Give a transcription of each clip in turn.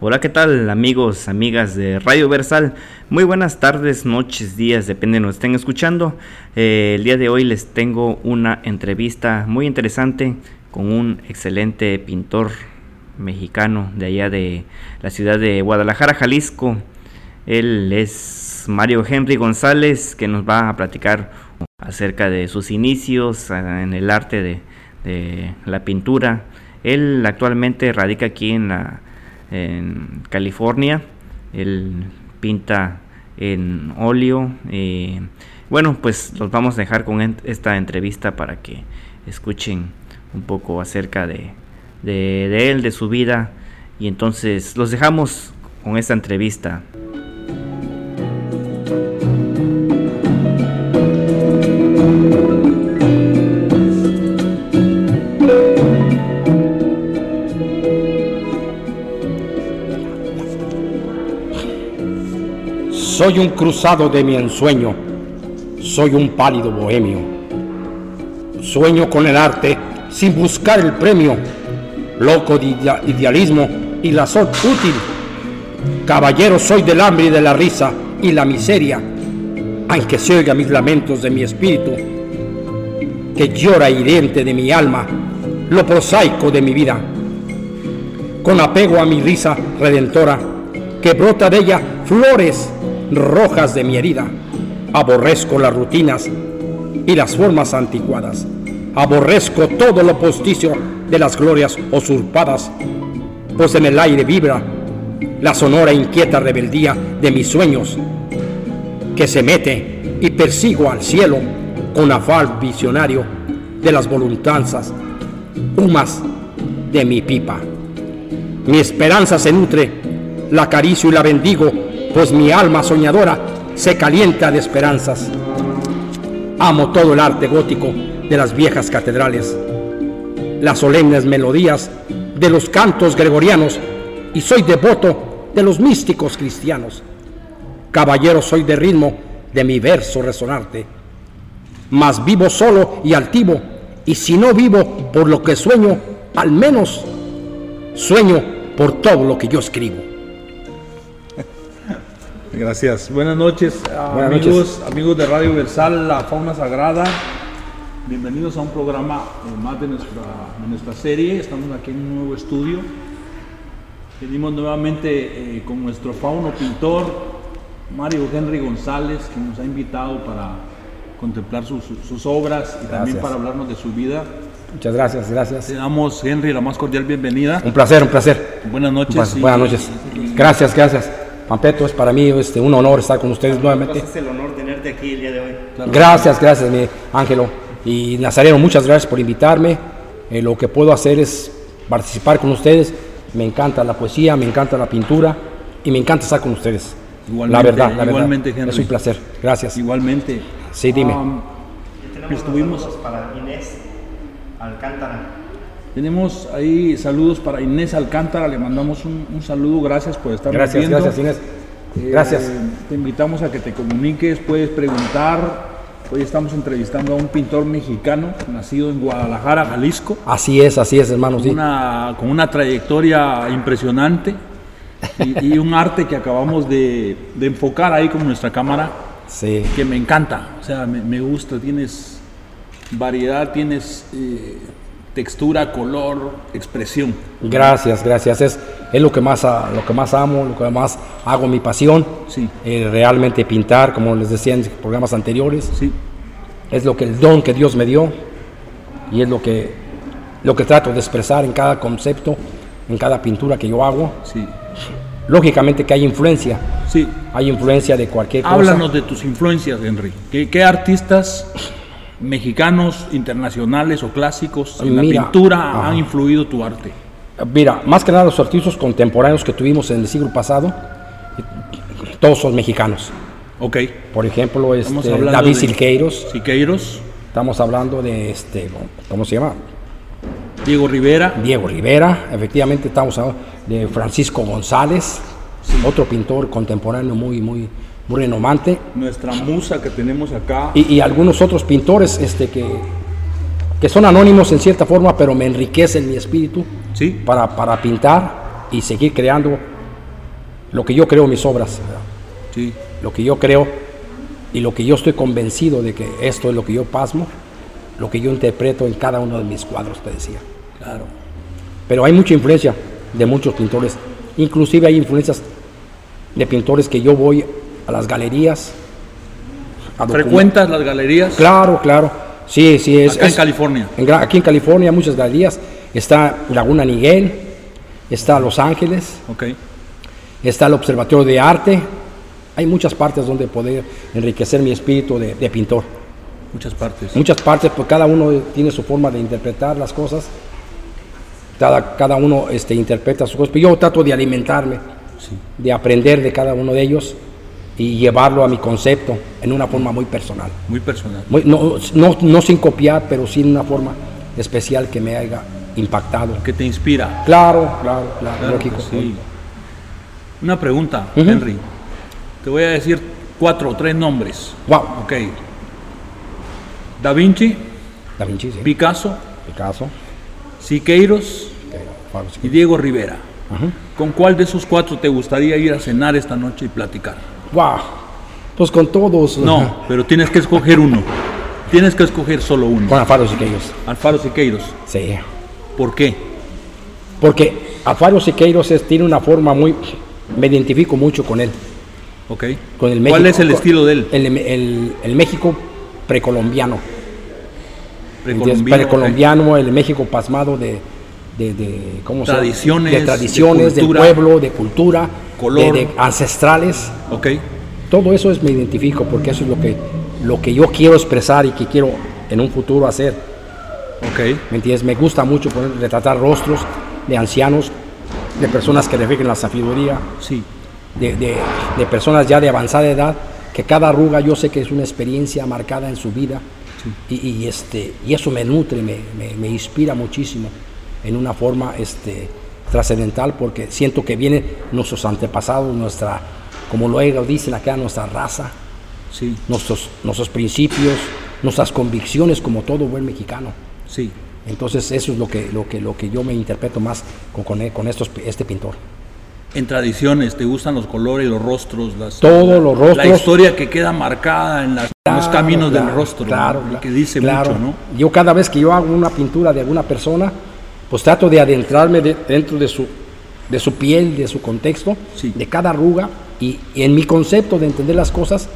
Hola, ¿qué tal amigos, amigas de Radio Versal? Muy buenas tardes, noches, días, depende de nos estén escuchando. Eh, el día de hoy les tengo una entrevista muy interesante con un excelente pintor mexicano de allá de la ciudad de Guadalajara, Jalisco. Él es Mario Henry González, que nos va a platicar acerca de sus inicios eh, en el arte de, de la pintura. Él actualmente radica aquí en la en California. Él pinta en óleo. Eh, bueno, pues los vamos a dejar con esta entrevista para que escuchen un poco acerca de, de él, de su vida. Y entonces los dejamos con esta entrevista. Soy un cruzado de mi ensueño, soy un pálido bohemio. Sueño con el arte sin buscar el premio, loco de idealismo y la sol útil. Caballero soy del hambre y de la risa y la miseria, aunque se oiga mis lamentos de mi espíritu, que llora hiriente de mi alma, lo prosaico de mi vida. Con apego a mi risa redentora, que brota de ella flores rojas de mi herida. Aborrezco las rutinas y las formas anticuadas. Aborrezco todo lo posticio de las glorias usurpadas, pues en el aire vibra la sonora inquieta rebeldía de mis sueños, que se mete y persigo al cielo con afán visionario de las voluntades humas de mi pipa. Mi esperanza se nutre, la acaricio y la bendigo pues mi alma soñadora se calienta de esperanzas. Amo todo el arte gótico de las viejas catedrales, las solemnes melodías de los cantos gregorianos y soy devoto de los místicos cristianos. Caballero soy de ritmo de mi verso resonarte, mas vivo solo y altivo, y si no vivo por lo que sueño, al menos sueño por todo lo que yo escribo. Gracias. Buenas noches, amigos, amigos de Radio Versal, La Fauna Sagrada. Bienvenidos a un programa eh, más de nuestra, nuestra serie. Estamos aquí en un nuevo estudio. Venimos nuevamente eh, con nuestro fauno pintor, Mario Henry González, que nos ha invitado para contemplar sus, obras y también para hablarnos de su vida. Muchas gracias, gracias. Te damos, Henry, la más cordial bienvenida. Un placer, un placer. Buenas noches. buenas noches. Gracias, gracias. Pampeto, es para mí este, un honor estar con ustedes nuevamente. Es el honor tenerte aquí el día de hoy. Gracias, gracias, mi Ángelo. Y Nazareno, muchas gracias por invitarme. Eh, lo que puedo hacer es participar con ustedes. Me encanta la poesía, me encanta la pintura y me encanta estar con ustedes. Igualmente, la verdad, la igualmente, verdad. Es un placer. Gracias. Igualmente. Sí, dime. Um, estuvimos para Inés Alcántara. Tenemos ahí saludos para Inés Alcántara, le mandamos un, saludo, gracias por estar Gracias, viendo. gracias Inés. Eh, gracias. Te invitamos a que te comuniques, puedes preguntar. Hoy estamos entrevistando a un pintor mexicano nacido en Guadalajara, Jalisco. Así es, así es, hermano. Con, una, con una trayectoria impresionante y, un arte que acabamos de, enfocar ahí con nuestra cámara. Sí. Que me encanta, o sea, me, gusta, tienes variedad, tienes eh, textura, color, expresión. Gracias, gracias. Es, es lo, que más, lo que más amo, lo que más hago mi pasión. Sí. Eh, realmente pintar, como les decía en programas anteriores. Sí. Es lo que el don que Dios me dio y es lo que, lo que trato de expresar en cada concepto, en cada pintura que yo hago. Sí. Lógicamente que hay influencia. Sí. Hay influencia de cualquier cosa. Háblanos de tus influencias, Henry. ¿Qué, qué artistas mexicanos, internacionales o clásicos en la pintura han influido tu arte? Mira, más que nada los artistas contemporáneos que tuvimos en el siglo pasado, todos son mexicanos. Ok. Por ejemplo, este, David Silqueiros. Siqueiros. Estamos hablando de este, ¿cómo se llama? Diego Rivera. Diego Rivera, efectivamente estamos hablando de Francisco González, otro pintor contemporáneo muy, muy, renomante. Nuestra musa que tenemos acá. Y, algunos otros pintores este, que, que son anónimos en cierta forma, pero me enriquecen mi espíritu ¿Sí? para, para pintar y seguir creando lo que yo creo en mis obras. Sí. Lo que yo creo y lo que yo estoy convencido de que esto es lo que yo pasmo, lo que yo interpreto en cada uno de mis cuadros, te decía. Claro. Pero hay mucha influencia de muchos pintores. Inclusive hay influencias de pintores que yo voy a las galerías. ¿Frecuentas las galerías? Claro, claro. Sí, sí. Es, Acá en California. aquí en California muchas galerías. Está Laguna Niguel, está Los Ángeles, okay. está el Observatorio de Arte. Hay muchas partes donde poder enriquecer mi espíritu de, pintor. Muchas partes. Muchas partes, porque cada uno tiene su forma de interpretar las cosas. Cada, cada uno este, interpreta sus cosas. Pero yo trato de alimentarme, de aprender de cada uno de ellos y llevarlo a mi concepto en una forma muy personal. Muy personal. no, no, no, sin copiar, pero sí en una forma especial que me haya impactado. Que te inspira. Claro, claro, claro. Una pregunta, Henry. Te voy a decir cuatro o tres nombres. Wow. Ok. Da Vinci. Da Vinci, sí. Picasso. Picasso. Siqueiros. Y Diego Rivera. ¿Con cuál de esos cuatro te gustaría ir a cenar esta noche y platicar? Wow. Pues con todos. No, pero tienes que escoger uno. Tienes que escoger solo uno. Con Alfaro Siqueiros. Alfaro Siqueiros. Sí. ¿Por qué? Porque Alfaro Siqueiros tiene una forma muy... Me identifico mucho con él. Ok. Con el ¿Cuál es el estilo de él? El, México precolombiano. Precolombiano, el México pasmado de, de, ¿cómo tradiciones, de tradiciones, de del pueblo, de cultura, color, de, ancestrales. Ok. Todo eso es me identifico porque eso es lo que lo que yo quiero expresar y que quiero en un futuro hacer. Ok. ¿Me entiendes? Me gusta mucho poner, retratar rostros de ancianos, de personas que reflejen la sabiduría. Sí de, personas ya de avanzada edad, que cada arruga yo sé que es una experiencia marcada en su vida y, este, y eso me nutre, me, inspira muchísimo en una forma este, trascendental porque siento que vienen nuestros antepasados, nuestra, como luego dicen acá, nuestra raza, sí. nuestros, nuestros principios, nuestras convicciones como todo buen mexicano. Sí. Entonces eso es lo que, lo que, lo que yo me interpreto más con, con, con estos, este pintor en tradiciones, te gustan los colores, los rostros, las, todos los rostros, la historia que queda marcada en, los caminos del rostro, claro, que dice mucho, ¿no? Yo cada vez que yo hago una pintura de alguna persona, pues trato de adentrarme dentro de su de su piel, de su contexto, de cada arruga y, en mi concepto de entender las cosas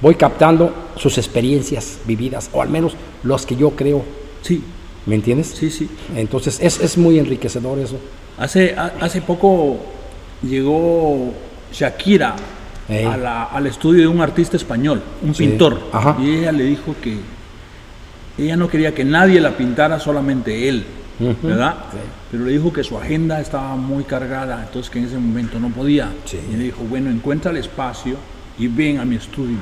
voy captando sus experiencias vividas o al menos los que yo creo. Sí. ¿Me entiendes? Sí, sí. Entonces es, es muy enriquecedor eso. Hace, hace poco llegó Shakira al estudio de un artista español, un pintor, y ella le dijo que ella no quería que nadie la pintara, solamente él, ¿verdad? Pero le dijo que su agenda estaba muy cargada, entonces que en ese momento no podía. Y le dijo, bueno, encuentra el espacio y ven a mi estudio.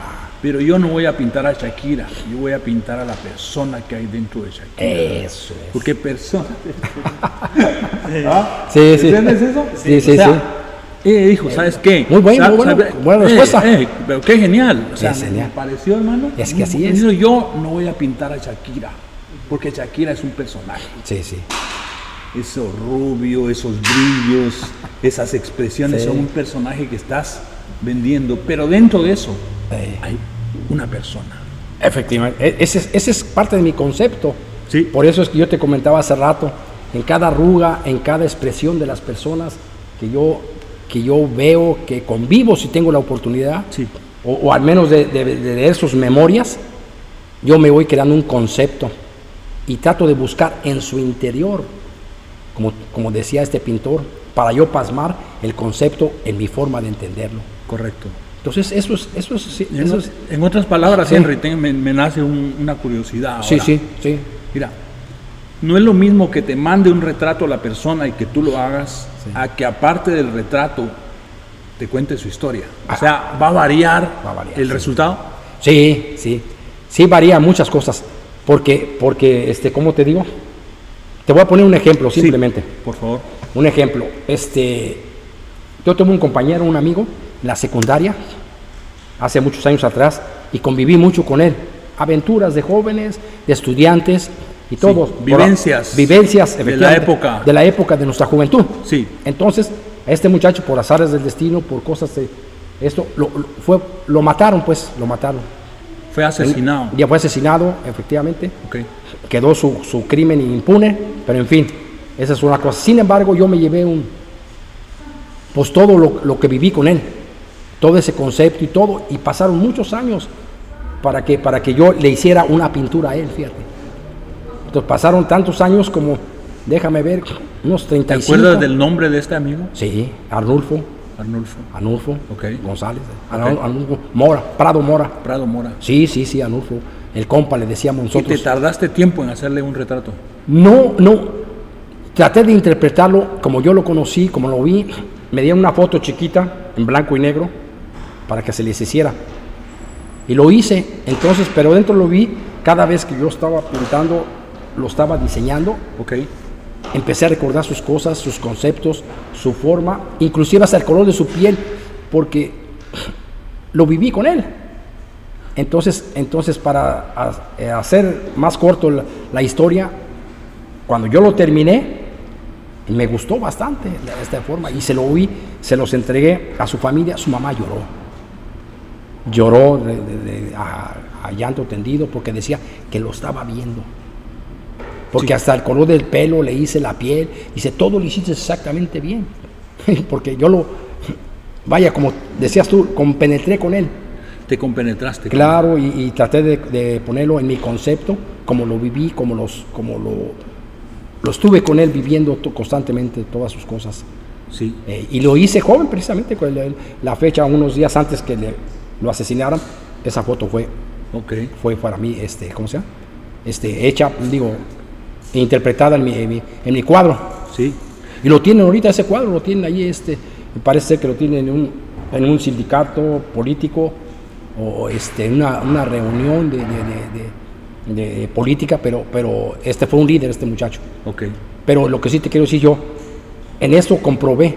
Ah. Pero yo no voy a pintar a Shakira, yo voy a pintar a la persona que hay dentro de Shakira. Eso es. Porque persona. ¿Ah? Sí, sí. ¿Entiendes eso? Sí, sí, sí. Eh, dijo, ¿sabes qué? Muy bueno, muy bueno. Buena eh, respuesta. Eh, pero qué genial. O sea, genial. me pareció, hermano. Es que así es. Yo no voy a pintar a Shakira, porque Shakira es un personaje. Sí, sí. Eso rubio, esos brillos, esas expresiones son un personaje que estás vendiendo. Pero dentro de eso hay una persona. Efectivamente. E-, ese, ese es parte de mi concepto. Sí. Por eso es que yo te comentaba hace rato en cada arruga, en cada expresión de las personas que yo, que yo veo, que convivo si tengo la oportunidad, o, al menos de, leer sus memorias, yo me voy creando un concepto y trato de buscar en su interior, como, como decía este pintor, para yo pasmar el concepto en mi forma de entenderlo. Correcto. Entonces, eso es... Eso es, en, otras palabras, Henry, me, nace una curiosidad. Sí, sí, sí. Mira, no es lo mismo que te mande un retrato a la persona y que tú lo hagas, a que aparte del retrato te cuente su historia. O sea, ¿va a variar, el resultado? Sí, sí. Sí varía muchas cosas. Porque, porque, este, ¿cómo te digo? Te voy a poner un ejemplo simplemente. por favor. Un ejemplo. Este, yo tuve un compañero, un amigo, en la secundaria, hace muchos años atrás, y conviví mucho con él. Aventuras de jóvenes, de estudiantes, y todos. vivencias. vivencias de la época. De la época de nuestra juventud. Sí. Entonces, este muchacho por azares del destino, por cosas de esto, lo, fue, lo mataron pues, lo mataron. Fue asesinado. Ya fue asesinado, efectivamente. Okay. Quedó su, su crimen impune, pero en fin, esa es una cosa. Sin embargo, yo me llevé un, pues todo lo, lo, que viví con él, todo ese concepto y todo, y pasaron muchos años para que, para que yo le hiciera una pintura a él, fíjate. Entonces pasaron tantos años como, déjame ver, unos 35. ¿Te acuerdas del nombre de este amigo? Sí, Arnulfo. Arnulfo. Arnulfo okay. González. Okay. Arnulfo Mora, Prado Mora. Prado Mora. Sí, sí, sí, Arnulfo. El compa le decíamos nosotros. ¿Y te tardaste tiempo en hacerle un retrato? No, no. Traté de interpretarlo como yo lo conocí, como lo vi. Me dieron una foto chiquita, en blanco y negro, para que se les hiciera. Y lo hice, entonces, pero dentro lo vi, cada vez que yo estaba pintando, lo estaba diseñando. Ok. Empecé a recordar sus cosas, sus conceptos, su forma, inclusive hasta el color de su piel, porque lo viví con él. Entonces, entonces para hacer más corto la, historia, cuando yo lo terminé, me gustó bastante esta forma y se lo oí, se los entregué a su familia, su mamá lloró. Lloró a, llanto tendido porque decía que lo estaba viendo. Porque sí. hasta el color del pelo le hice la piel, dice, todo lo hiciste exactamente bien. porque yo lo, vaya, como decías tú, compenetré con él. Te compenetraste. Claro, con él. Y, y, traté de, ponerlo en mi concepto, como lo viví, como, los, como lo, lo estuve con él viviendo constantemente todas sus cosas. Sí. Eh, y lo hice joven precisamente, con el, la fecha, unos días antes que le, lo asesinaran, esa foto fue, okay. fue para mí, este, ¿cómo se llama? Este, hecha, digo, interpretada en mi, en mi, en mi cuadro. Sí. Y lo tienen ahorita, ese cuadro lo tienen ahí, este, me parece que lo tienen en un, en un sindicato político o este, en una, una reunión de, de, de, de, política, pero, pero este fue un líder, este muchacho. Okay. Pero lo que sí te quiero decir yo, en esto comprobé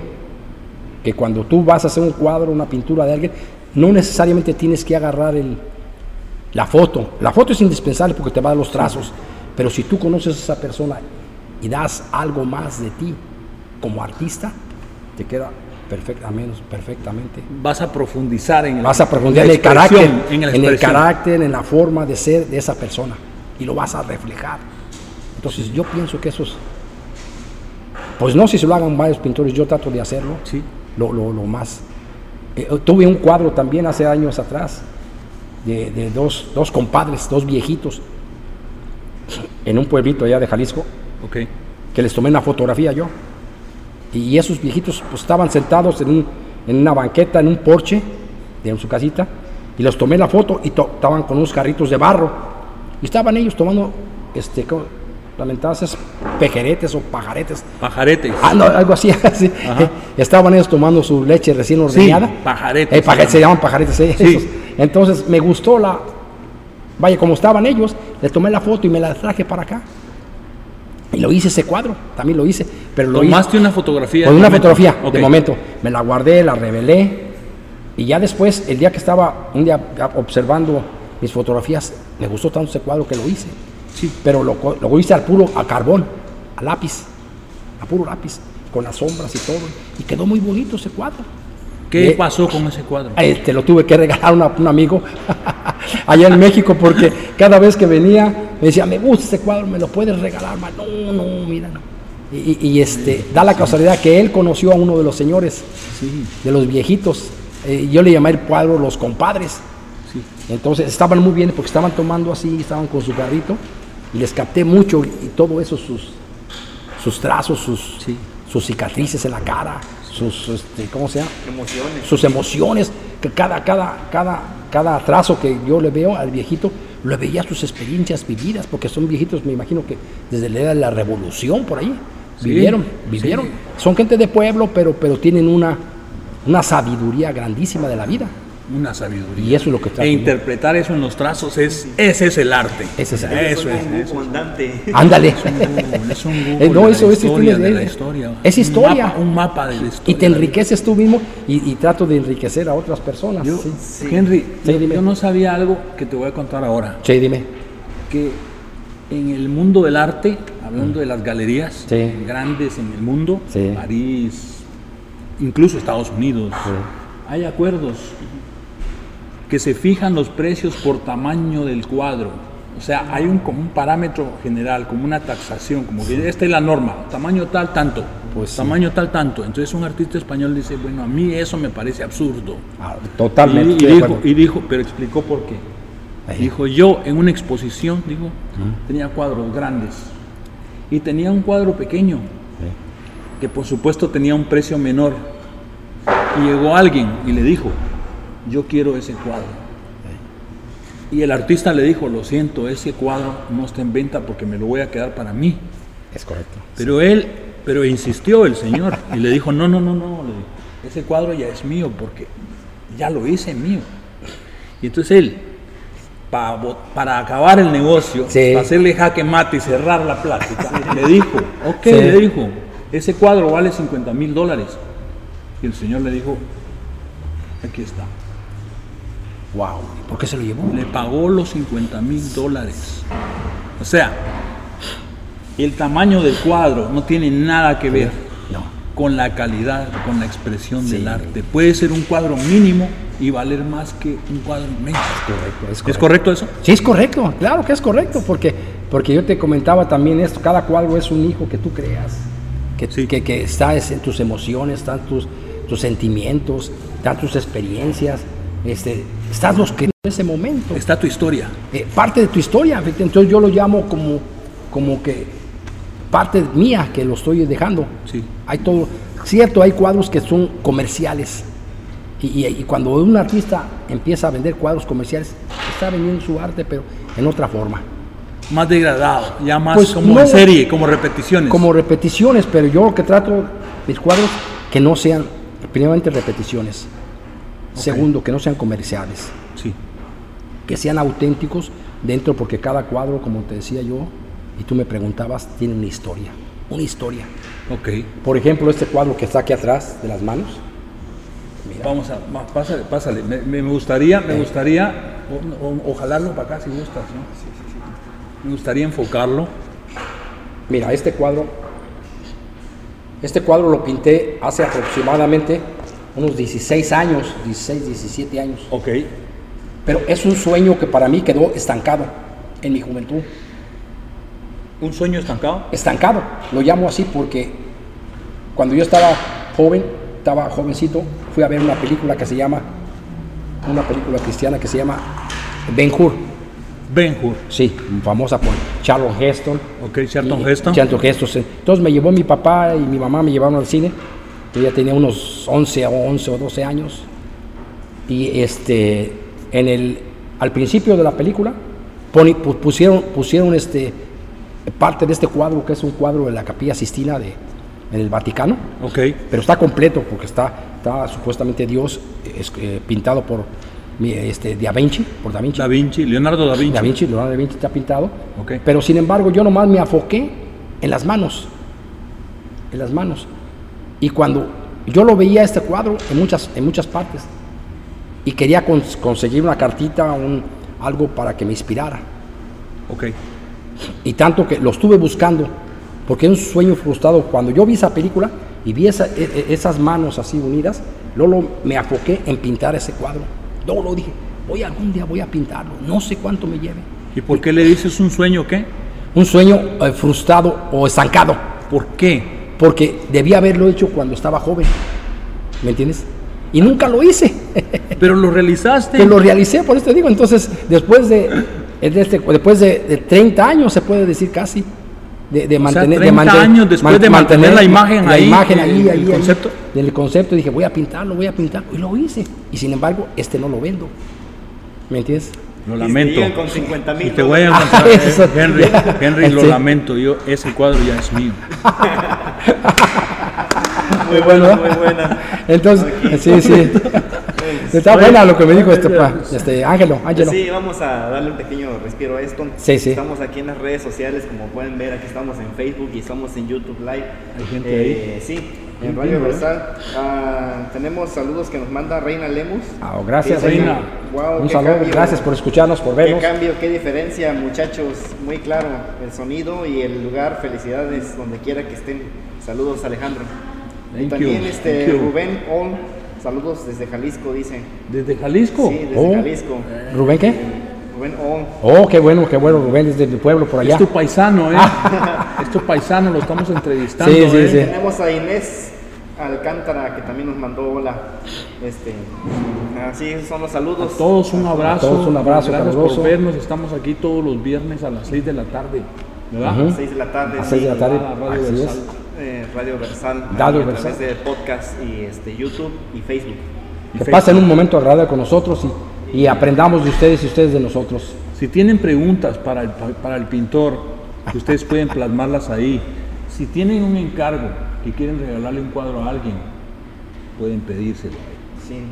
que cuando tú vas a hacer un cuadro, una pintura de alguien, no necesariamente tienes que agarrar el, la foto. La foto es indispensable porque te va a dar los trazos, sí. Pero si tú conoces a esa persona y das algo más de ti como artista, te queda perfectamente. perfectamente. Vas a profundizar en el, vas a profundizar en el carácter, en, en el carácter, en la forma de ser de esa persona y lo vas a reflejar. Entonces yo pienso que eso es, pues no si se lo hagan varios pintores, yo trato de hacerlo, sí. lo, lo, lo más. Eh, tuve un cuadro también hace años atrás de, de dos, dos, compadres, dos viejitos, en un pueblito allá de Jalisco, okay. que les tomé una fotografía yo. Y esos viejitos pues, estaban sentados en, un, en, una banqueta, en un porche de en su casita, y los tomé la foto y estaban con unos carritos de barro. Y estaban ellos tomando, este, lamentadas pejeretes o pajaretes. Pajaretes. Ah, no, algo así. así. Eh, estaban ellos tomando su leche recién ordeñada. Sí, pajaretes. Eh, pajaretes se llaman pajaretes. Eh, sí. Entonces me gustó la. Vaya, como estaban ellos, les tomé la foto y me la traje para acá. Y lo hice ese cuadro, también lo hice. Pero lo ¿Tomaste una fotografía? Con una momento. fotografía, okay. de momento. Me la guardé, la revelé. Y ya después, el día que estaba un día observando mis fotografías, me gustó tanto ese cuadro que lo hice. Sí. Pero lo, lo hice al puro, a carbón, a lápiz, a puro lápiz, con las sombras y todo. Y quedó muy bonito ese cuadro. ¿Qué eh, pasó con ese cuadro? Eh, te lo tuve que regalar a un amigo allá en México porque cada vez que venía me decía, me gusta este cuadro, me lo puedes regalar. Man. No, no, mira, no. Y, y, este, da la casualidad que él conoció a uno de los señores, sí. de los viejitos. Eh, yo le llamé el cuadro Los Compadres. Sí. Entonces estaban muy bien porque estaban tomando así, estaban con su carrito y les capté mucho y todo eso, sus, sus trazos, sus, sí. sus cicatrices en la cara, sus, este, ¿cómo se llama? Emociones. Sus emociones, que cada, cada, cada, cada trazo que yo le veo al viejito, le veía sus experiencias vividas, porque son viejitos, me imagino que desde la edad de la revolución por ahí, sí, vivieron, vivieron. Sí. Son gente de pueblo, pero, pero tienen una, una sabiduría grandísima de la vida. Una sabiduría. Y eso es lo que trato. E interpretar eso en los trazos es, ese es el arte. Ese es el arte. Eso es. eso. comandante. Ándale. Es un Google, es un Google Eh, no, de eso la es historia, historia, de la es- historia. es historia. Un mapa, un mapa de la historia. Y te enriqueces tú mismo y, y trato de enriquecer a otras personas. Yo, sí. Sí. Henry, Sí, yo- dime. yo no sabía algo que te voy a contar ahora. Sí, dime. Que en el mundo del arte, hablando de las galerías Sí. grandes en el mundo, Sí. París, incluso Estados Unidos, hay acuerdos que se fijan los precios por tamaño del cuadro. O sea, hay un, como un parámetro general, como una taxación, como que esta es la norma, tamaño tal, tanto, pues tamaño tal, tanto. Entonces un artista español dice, bueno, a mí eso me parece absurdo. Ah, totalmente. Y, dijo, y, dijo, pero explicó por qué. Dijo, yo en una exposición, digo, tenía cuadros grandes y tenía un cuadro pequeño, que por supuesto tenía un precio menor. Y llegó alguien y le dijo, yo quiero ese cuadro. Y el artista le dijo, lo siento, ese cuadro no está en venta porque me lo voy a quedar para mí. Es correcto. Pero él, pero insistió el señor y le dijo, no, no, no, no, ese cuadro ya es mío porque ya lo hice mío. Y entonces él, para, acabar el negocio, para hacerle jaque mate y cerrar la plática, le dijo, ok, le dijo, ese cuadro vale 50 mil dólares. Y el señor le dijo, aquí está. Wow, ¿por qué se lo llevó? Le pagó los 50 mil dólares. O sea, el tamaño del cuadro no tiene nada que ver con la calidad, con la expresión del arte. Puede ser un cuadro mínimo y valer más que un cuadro inmenso. Es correcto, es correcto. eso? Sí, es correcto, claro que es correcto, porque, porque yo te comentaba también esto, cada cuadro es un hijo que tú creas, que, que, que está en tus emociones, están tus, tus sentimientos, están tus experiencias, este, estás los que en ese momento. Está tu historia. Eh, parte de tu historia, entonces yo lo llamo como, como que parte mía que lo estoy dejando. Sí. Hay todo, cierto, hay cuadros que son comerciales. Y, cuando un artista empieza a vender cuadros comerciales, está vendiendo su arte, pero en otra forma. Más degradado, ya más pues como en serie, como repeticiones. Como repeticiones, pero yo lo que trato, mis cuadros, que no sean, primeramente repeticiones. Segundo, que no sean comerciales. Sí. Que sean auténticos dentro, porque cada cuadro, como te decía yo, y tú me preguntabas, tiene una historia. Una historia. Ok. Por ejemplo, este cuadro que está aquí atrás de las manos. Vamos a, pásale, pásale. Me, gustaría, me eh. gustaría, o, jalarlo para acá si gustas, ¿no? Sí, sí, sí. Me gustaría enfocarlo. Mira, este cuadro, este cuadro lo pinté hace aproximadamente unos 16 años, 16, 17 años. Ok. Pero es un sueño que para mí quedó estancado en mi juventud. ¿Un sueño estancado? Estancado, lo llamo así porque cuando yo estaba joven, estaba jovencito, fui a ver una película que se llama, una película cristiana que se llama Ben Hur. Ben Hur. Sí, famosa por Charlton Heston. Ok, Charlton Heston. Charlton Heston. Entonces me llevó mi papá y mi mamá me llevaron al cine yo ya tenía unos 11 o 11 o 12 años. Y este, en el, al principio de la película pusieron, pusieron este, parte de este cuadro, que es un cuadro de la Capilla Sistina de, en el Vaticano. Okay. Pero está completo porque está, está supuestamente Dios es, eh, pintado por este, Da Vinci, por Da Vinci. Da Vinci, Leonardo Da Vinci. Da Vinci, Leonardo Da Vinci está pintado. Okay. Pero sin embargo yo nomás me afoqué en las manos. En las manos. Y cuando yo lo veía este cuadro en muchas, en muchas partes y quería conseguir una cartita, un, algo para que me inspirara. Ok. Y tanto que lo estuve buscando, porque es un sueño frustrado. Cuando yo vi esa película y vi e, e, esas manos así unidas, luego me afoqué en pintar ese cuadro. Luego lo dije, voy algún día voy a pintarlo, no sé cuánto me lleve. ¿Y por qué le dices un sueño qué? Un sueño eh, frustrado o estancado. ¿Por qué? Porque debía haberlo hecho cuando estaba joven. ¿Me entiendes? Y nunca lo hice. Pero lo realizaste. Pero lo realicé, por eso te digo. Entonces, después de, este, después de, 30 años, se puede decir casi, de, mantener. 30 años después de mantener, la imagen la ahí. imagen ahí, el, concepto. del concepto, dije, voy a pintarlo, voy a pintarlo. Y lo hice. Y sin embargo, este no lo vendo. ¿Me entiendes? Lo lamento. Y con 50 mil. te voy a encontrar, Henry, Henry, lo lamento. Yo, ese cuadro ya es mío. muy buena, muy buena. Entonces, sí, sí. Está buena lo que me dijo este, este Ángelo, Ángelo. Sí, vamos a darle un pequeño respiro a esto. Sí, sí. Estamos aquí en las redes sociales, como pueden ver, aquí estamos en Facebook y estamos en YouTube Live. Hay gente ahí. Eh, sí, en Radio Versal. Ah, tenemos saludos que nos manda Reina Lemus. Ah, oh, gracias, Reina. un saludo, gracias por escucharnos, por vernos. Qué cambio, qué diferencia, muchachos. Muy claro, el sonido y el lugar. Felicidades donde quiera que estén. Saludos, Alejandro. y también este Rubén Ol, saludos desde Jalisco, dice. ¿Desde Jalisco? Sí, desde oh. Jalisco. ¿Rubén qué? Rubén Ol. Oh, qué bueno, qué bueno, Rubén, desde mi pueblo por allá. Es tu paisano, ¿eh? es tu paisano, lo estamos entrevistando. Sí, sí, ¿eh? sí. Tenemos a Inés Alcántara, que también nos mandó hola. Este, así son los saludos. A todos un abrazo. A todos un abrazo. Gracias por vernos. Estamos aquí todos los viernes a las 6 de la tarde. ¿Verdad? A las 6 de la tarde. A 6 de la tarde. Radio Versal. Eh, Radio Versal. Radio Versal. A través de podcast y este, YouTube y Facebook. que pasen un momento agradable con nosotros y, y, aprendamos de ustedes y ustedes de nosotros. Si tienen preguntas para el, para el pintor, ustedes pueden plasmarlas ahí. Si tienen un encargo, que quieren regalarle un cuadro a alguien, pueden pedírselo. Sí,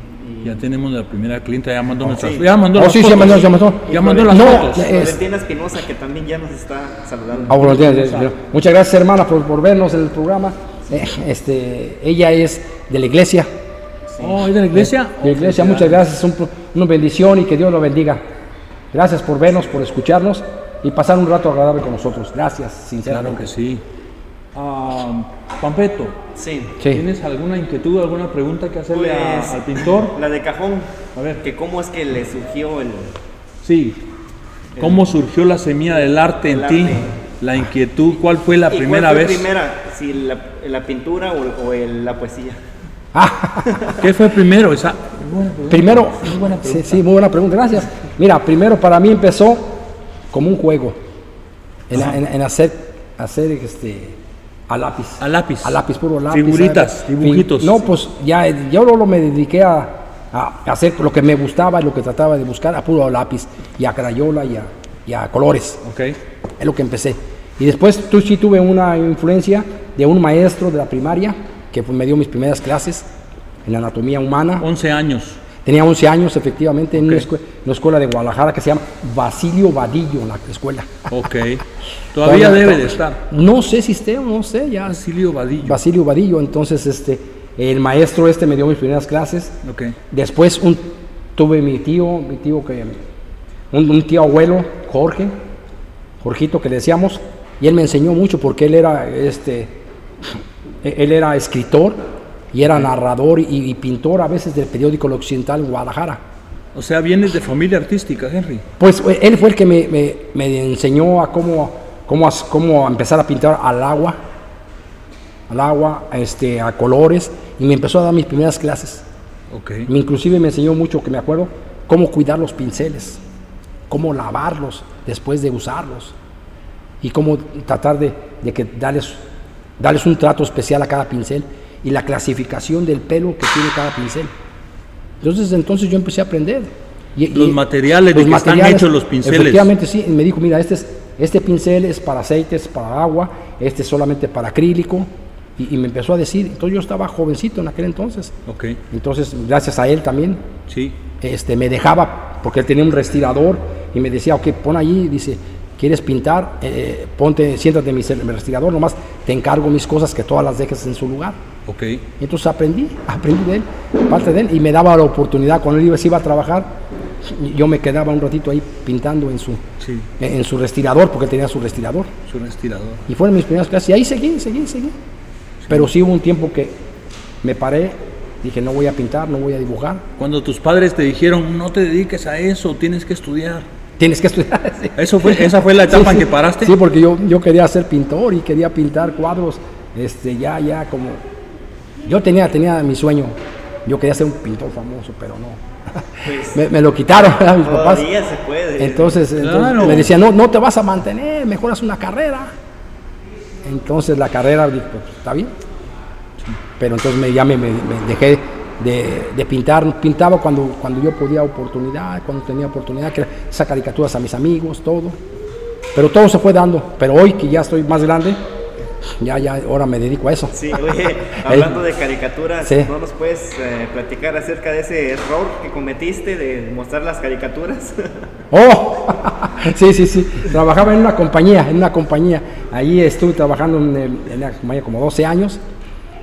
Ya tenemos la primera clienta, ya mandó oh, nuestras Ya mandó oh, sí, ya mandó, ya mandó. Ya mandó las no, fotos. Valentina Espinosa, que también ya nos está saludando. Ah, muchas gracias, hermana, por, por, vernos en el programa. Eh, este, ella es de la iglesia. Oh, ¿es de la iglesia? De la iglesia, muchas gracias. Un, una bendición y que Dios lo bendiga. Gracias por vernos, por escucharnos y pasar un rato agradable con nosotros. Gracias, sinceramente. Claro que sí. Uh, Pampeto, sí. ¿tienes alguna inquietud, alguna pregunta que hacerle pues, al pintor? La de cajón. A ver. Que cómo es que le surgió el. Sí. ¿Cómo surgió la semilla del arte en ti? La inquietud, ¿cuál fue la primera cuál fue vez? primera? Si la, pintura o, la poesía. Ah. ¿Qué fue primero? Esa, primero, muy buena sí, sí, muy buena pregunta, gracias. Mira, primero para mí empezó como un juego, en, en hacer, hacer este, a lápiz. A lápiz. A lápiz, puro lápiz. Figuritas, dibujitos. No, pues ya, yo luego me dediqué a, hacer lo que me gustaba, lo que trataba de buscar, a puro lápiz, y a crayola y a, colores. Ok. Es lo que empecé. Y después tú sí tuve una influencia de un maestro de la primaria que pues, me dio mis primeras clases en anatomía humana. 11 años. Tenía 11 años, efectivamente, en una, escuela, de Guadalajara que se llama Basilio Vadillo, la escuela. Ok. Todavía debe de estar. No sé si esté o no sé, ya. Basilio Vadillo. Basilio Vadillo, entonces este, el maestro este me dio mis primeras clases. Ok. Después un, tuve mi tío, mi tío que, un, tío abuelo, Jorge, Jorgito que le decíamos, y él me enseñó mucho porque él era, este, él era escritor y era narrador y, pintor a veces del periódico El Occidental en Guadalajara. O sea, vienes de familia artística, Henry. Pues eh, él fue el que me, enseñó a cómo, cómo, cómo, empezar a pintar al agua, al agua, este, a colores, y me empezó a dar mis primeras clases. Okay. Inclusive me enseñó mucho, que me acuerdo, cómo cuidar los pinceles, cómo lavarlos después de usarlos, y cómo tratar de, que darles, darles un trato especial a cada pincel y la clasificación del pelo que tiene cada pincel. Entonces, entonces yo empecé a aprender. Y, los materiales de que están hechos los pinceles. Efectivamente, sí. Me dijo, mira, este, es, este pincel es para aceites, para agua, este es solamente para acrílico. Y, me empezó a decir, entonces yo estaba jovencito en aquel entonces. Okay. Entonces, gracias a él también, sí. este, me dejaba, porque él tenía un respirador y me decía, ok, pon allí, dice, ¿Quieres pintar? Eh, ponte, siéntate en mi, respirador, nomás te encargo mis cosas que todas las dejes en su lugar. Ok. Entonces aprendí, aprendí de él, parte de él, y me daba la oportunidad, cuando él iba, iba a trabajar, yo me quedaba un ratito ahí pintando en su, en su respirador, porque él tenía su respirador. Su respirador. Y fueron mis primeras clases, y ahí seguí, seguí, seguí. Pero sí hubo un tiempo que me paré, dije, no voy a pintar, no voy a dibujar. Cuando tus padres te dijeron, no te dediques a eso, tienes que estudiar. Tienes que estudiar. Eso fue, ¿Esa fue la etapa en que paraste? Sí, porque yo, yo quería ser pintor y quería pintar cuadros, este, ya, ya como... Yo tenía, tenía mi sueño, yo quería ser un pintor famoso, pero no. Pues, me, lo quitaron a mis papás. se puede. Entonces, me decían, no, no te vas a mantener, mejoras una carrera. Entonces la carrera, pues, está bien. Pero entonces me, ya me, me dejé de, pintar, pintaba cuando, cuando yo podía oportunidad, cuando tenía oportunidad, que sacar caricaturas a mis amigos, todo. Pero todo se fue dando. Pero hoy que ya estoy más grande, ya, ya, ahora me dedico a eso. Sí, oye, hablando de caricaturas, ¿no nos puedes eh, platicar acerca de ese error que cometiste de mostrar las caricaturas? oh, sí, sí, sí. Trabajaba en una compañía, en una compañía. Allí estuve trabajando en, en una compañía como 12 años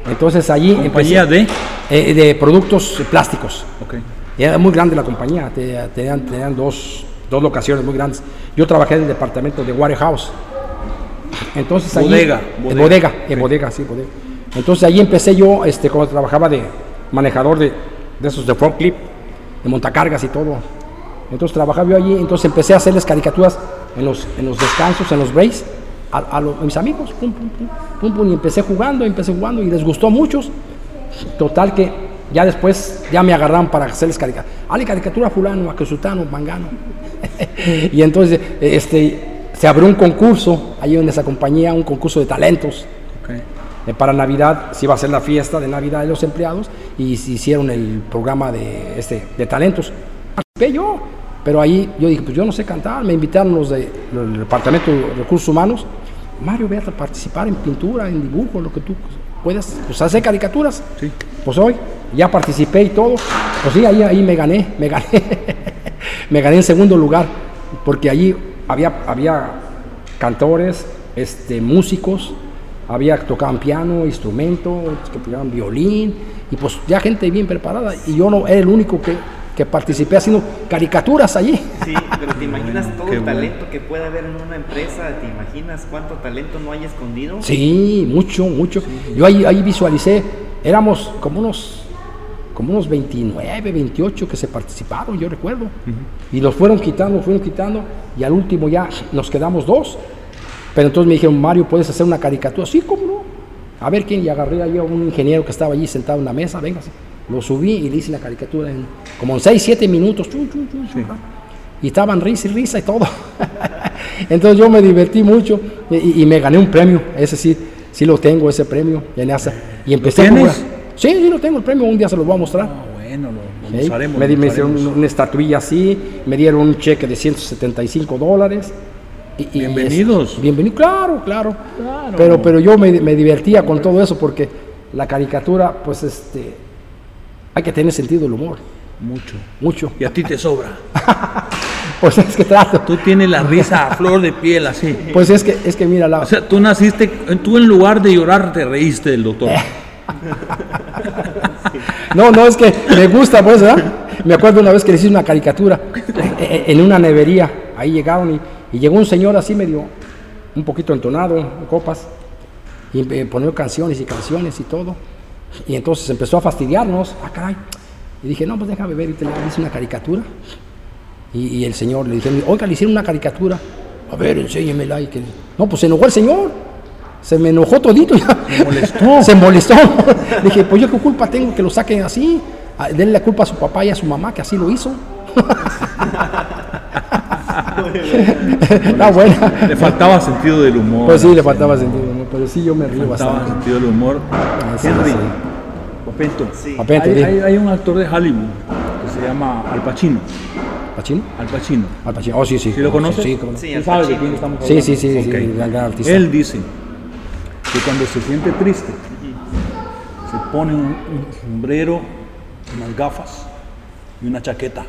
entonces allí... ¿Compañía de? Eh, de productos plásticos. Okay. Era muy grande la compañía, tenían, tenían dos, dos, locaciones muy grandes. Yo trabajé en el departamento de warehouse. Entonces allí... Bodega. Bodega, bodega, bodega sí, bodega. Entonces ahí empecé yo, este, cuando trabajaba de manejador de, de esos de clip de montacargas y todo. Entonces trabajaba yo allí, entonces empecé a hacerles caricaturas en los, en los descansos, en los breaks, a, mis amigos, pum, pum, pum, pum, y empecé jugando, empecé jugando y les gustó a muchos. Total que ya después ya me agarraron para hacerles caricatura. Ale, caricatura fulano, acusutano, mangano. y entonces este, se abrió un concurso ahí en esa compañía, un concurso de talentos. Eh, para Navidad se iba a hacer la fiesta de Navidad de los empleados y se hicieron el programa de, este, de talentos. Participé yo, pero ahí yo dije, pues yo no sé cantar, me invitaron los del Departamento de Recursos Humanos, Mario, ve a participar en pintura, en dibujo, lo que tú puedas, pues hacer caricaturas. Sí. Pues hoy ya participé y todo, pues sí, ahí, ahí me gané, me gané, me gané en segundo lugar, porque allí había, había cantores, este, músicos, había que tocaban piano, instrumento, que tocaban violín, y pues ya gente bien preparada, y yo no era el único que, que participé haciendo caricaturas allí. Sí, pero te imaginas todo el talento que puede haber en una empresa, te imaginas cuánto talento no hay escondido. Sí, mucho, mucho. Yo ahí, ahí visualicé, éramos como unos como unos 29, 28 que se participaron, yo recuerdo. Y los fueron quitando, fueron quitando, y al último ya nos quedamos dos. Pero entonces me dijeron, Mario, ¿puedes hacer una caricatura? Sí, ¿cómo no? A ver quién, y agarré ahí a un ingeniero que estaba allí sentado en la mesa, venga, lo subí y le hice la caricatura en como en 6, 7 minutos. Y estaban risa y risa y todo. entonces yo me divertí mucho y, me gané un premio, ese sí, sí lo tengo, ese premio, en y empecé a jugar. Sí, sí lo tengo el premio, un día se lo voy a mostrar. Ah, bueno, lo, usaremos, me, dieron una estatuilla así, me dieron un cheque de 175 dólares. Y, Bienvenidos. bienvenido, claro, claro, Pero, pero yo me, me, divertía con todo eso porque la caricatura, pues este, hay que tener sentido del humor. Mucho. Mucho. Y a ti te sobra. pues es que trato. Tú tienes la risa a flor de piel así. Pues es que, es que mira la... O sea, tú naciste, tú en lugar de llorar te reíste del doctor. No, no, es que me gusta, pues, ¿verdad? Me acuerdo una vez que le hice una caricatura en una nevería. Ahí llegaron y, llegó un señor así medio, un poquito entonado, copas, y ponió canciones y canciones y todo. Y entonces empezó a fastidiarnos. Ah, caray. Y dije, no, pues déjame ver. Y te le hice una caricatura. Y, el señor le dije, oiga, le hicieron una caricatura. A ver, enséñemela. Y que... No, pues se enojó el señor. Se me enojó todito ya. Se molestó. se molestó. Dije, pues yo qué culpa tengo que lo saquen así. Ah, denle la culpa a su papá y a su mamá que así lo hizo. Está buena. Le faltaba sentido del humor. Pues sí, le faltaba sentido pero sí yo me río bastante. Sentido del humor. Henry, sí. hay, hay, hay, un actor de Hollywood que se llama Al Pacino. ¿Pacino? Al Pacino. Al Pacino, oh sí, sí. ¿Sí lo conoces? Sí, sí, sí. ¿Sabes de quién estamos hablando? Sí, sí, sí, okay. sí, gran artista. Él dice que cuando se siente triste, se pone un, sombrero, unas gafas y una chaqueta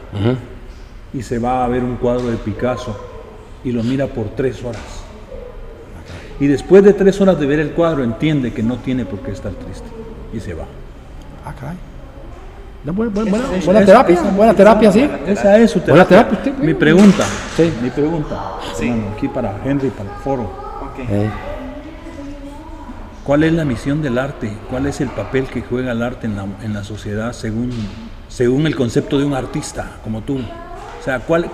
y se va a ver un cuadro de Picasso y lo mira por tres horas. Y después de tres horas de ver el cuadro entiende que no tiene por qué estar triste y se va. Ah, caray. buena, terapia, buena terapia, sí. Esa es su terapia. Mi pregunta, sí. mi pregunta, sí. aquí para Henry, para el foro. Okay. ¿Cuál es la misión del arte? ¿Cuál es el papel que juega el arte en la, en la sociedad según, según el concepto de un artista como tú? O sea, ¿cuál,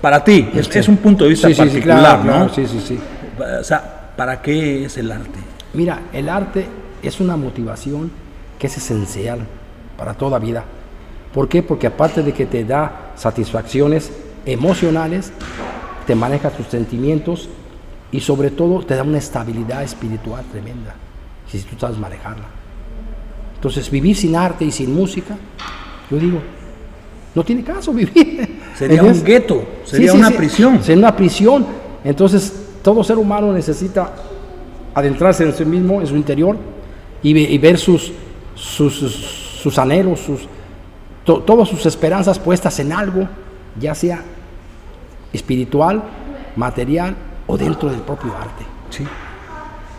para ti, es, es, un punto de vista particular, ¿no? sí, sí, sí. O sea, ¿para qué es el arte? Mira, el arte es una motivación que es esencial para toda vida. ¿Por qué? Porque aparte de que te da satisfacciones emocionales, te maneja tus sentimientos y sobre todo te da una estabilidad espiritual tremenda si tú sabes manejarla. Entonces, vivir sin arte y sin música, yo digo, no tiene caso vivir. Sería un gueto, sería una prisión. Sería una prisión. Entonces, todo ser humano necesita adentrarse en sí mismo, en su interior, y, ver sus, sus, anhelos, sus, todas sus esperanzas puestas en algo, ya sea espiritual, material o dentro del propio arte. Sí.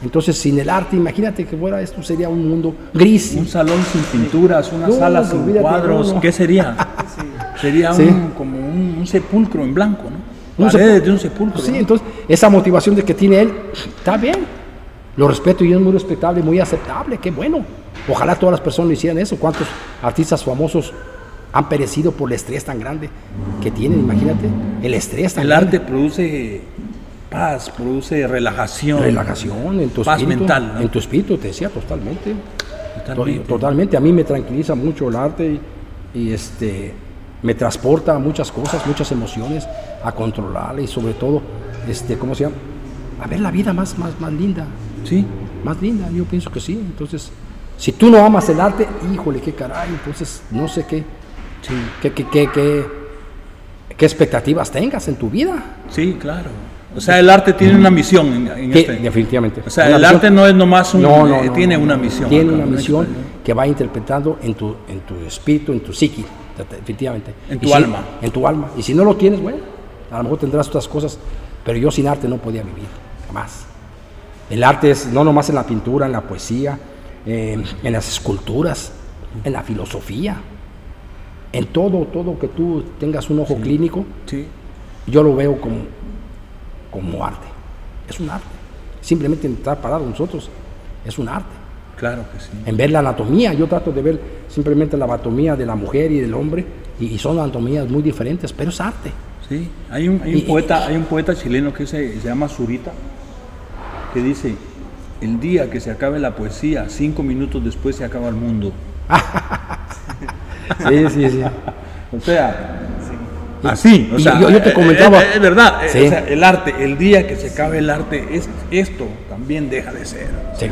Entonces, sin el arte, imagínate que fuera esto sería un mundo gris. Un salón sin pinturas, una sala sin cuadros, ¿qué sería? Sería como un, sepulcro en blanco, ¿no? Un Paredes de un sepulcro. Sí, entonces esa motivación de que tiene él está bien, Lo respeto y es muy respetable, muy aceptable, qué bueno. Ojalá todas las personas lo hicieran eso. ¿Cuántos artistas famosos han perecido por el estrés tan grande que tienen? Imagínate, el estrés tan El arte produce paz, produce relajación. Relajación en tu paz espíritu. mental. ¿no? En tu espíritu, te decía totalmente. Totalmente. To- Totalmente. A mí me tranquiliza mucho el arte y, y, este, me transporta a muchas cosas, muchas emociones, a controlar y sobre todo, este, ¿cómo se llama? A ver la vida más, más, más linda, Sí, más linda, yo pienso que sí. Entonces, si tú no amas el arte, híjole, qué caray, entonces no sé qué, sí, qué, qué, qué, qué, qué expectativas tengas en tu vida. sí, claro. O sea, el arte tiene una misión en, en Que- este. definitivamente. O sea, Una el misión- arte no es nomás un. No, no, eh, no, tiene una misión. Tiene acá, una misión que va interpretando en tu, en tu espíritu, en tu psiqui, definitivamente. En tu si- alma. En tu alma. Y si no lo tienes, bueno, a lo mejor tendrás otras cosas, pero yo sin arte no podía vivir, jamás. El arte es no nomás en la pintura, en la poesía, eh, en las esculturas, en la filosofía, en todo, todo que tú tengas un ojo clínico, Sí, yo lo veo como, como arte. Es un arte. Simplemente estar parado nosotros es un arte. Claro que sí. En ver la anatomía, yo trato de ver simplemente la anatomía de la mujer y del hombre, y, y son anatomías muy diferentes, pero es arte. Sí, hay un, hay un Y- y- poeta, hay un poeta chileno que se, se llama Zurita, que dice, el día que se acabe la poesía, cinco minutos después se acaba el mundo. Sí, sí, sí. O sea, así, o sea, yo- yo te eh, comentaba- eh, es verdad, eh, Sí. o sea, el arte, el día que se acabe el arte, es, esto también deja de ser Sí,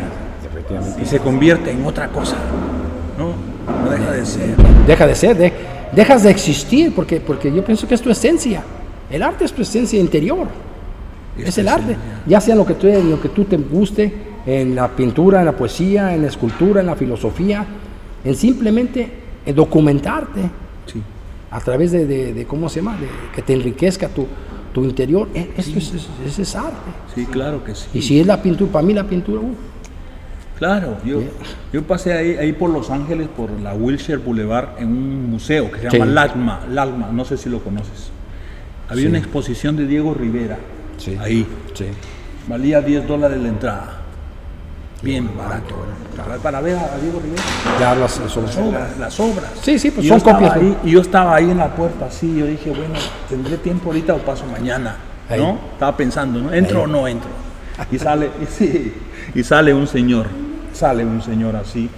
efectivamente. y se convierte en otra cosa, ¿no? No deja de ser. Deja de ser, de- dejas de existir, porque, porque yo pienso que es tu esencia. El arte es tu esencia interior. Es el arte. esencia. Ya sea lo que, tú, lo que tú te guste, en la pintura, en la poesía, en la escultura, en la filosofía, en simplemente en documentarte Sí. a través de, de- de- ¿cómo se llama? De, que te enriquezca tu, tu interior. E- Esto es, es- es- es arte. Sí, claro que sí. Y si es la pintura, para mí la pintura, uf, Claro, yo, yo pasé ahí, ahí por Los Ángeles, por la Wilshire Boulevard, en un museo que se llama Sí. LACMA, no sé si lo conoces. Había Sí. una exposición de Diego Rivera, Sí. ahí, sí. valía 10 dólares la entrada, bien barato, para, para ver a Diego Rivera, Ya sobre las obras, las obras. Sí, sí, pues Y son copias, ahí- y yo estaba ahí en la puerta, así, yo dije, bueno, ¿tendré tiempo ahorita o paso mañana? Ahí. ¿No? Estaba pensando, ¿no? ¿Entro Ahí. o no entro? Y sale, y, sí, y sale un señor, sale un señor así,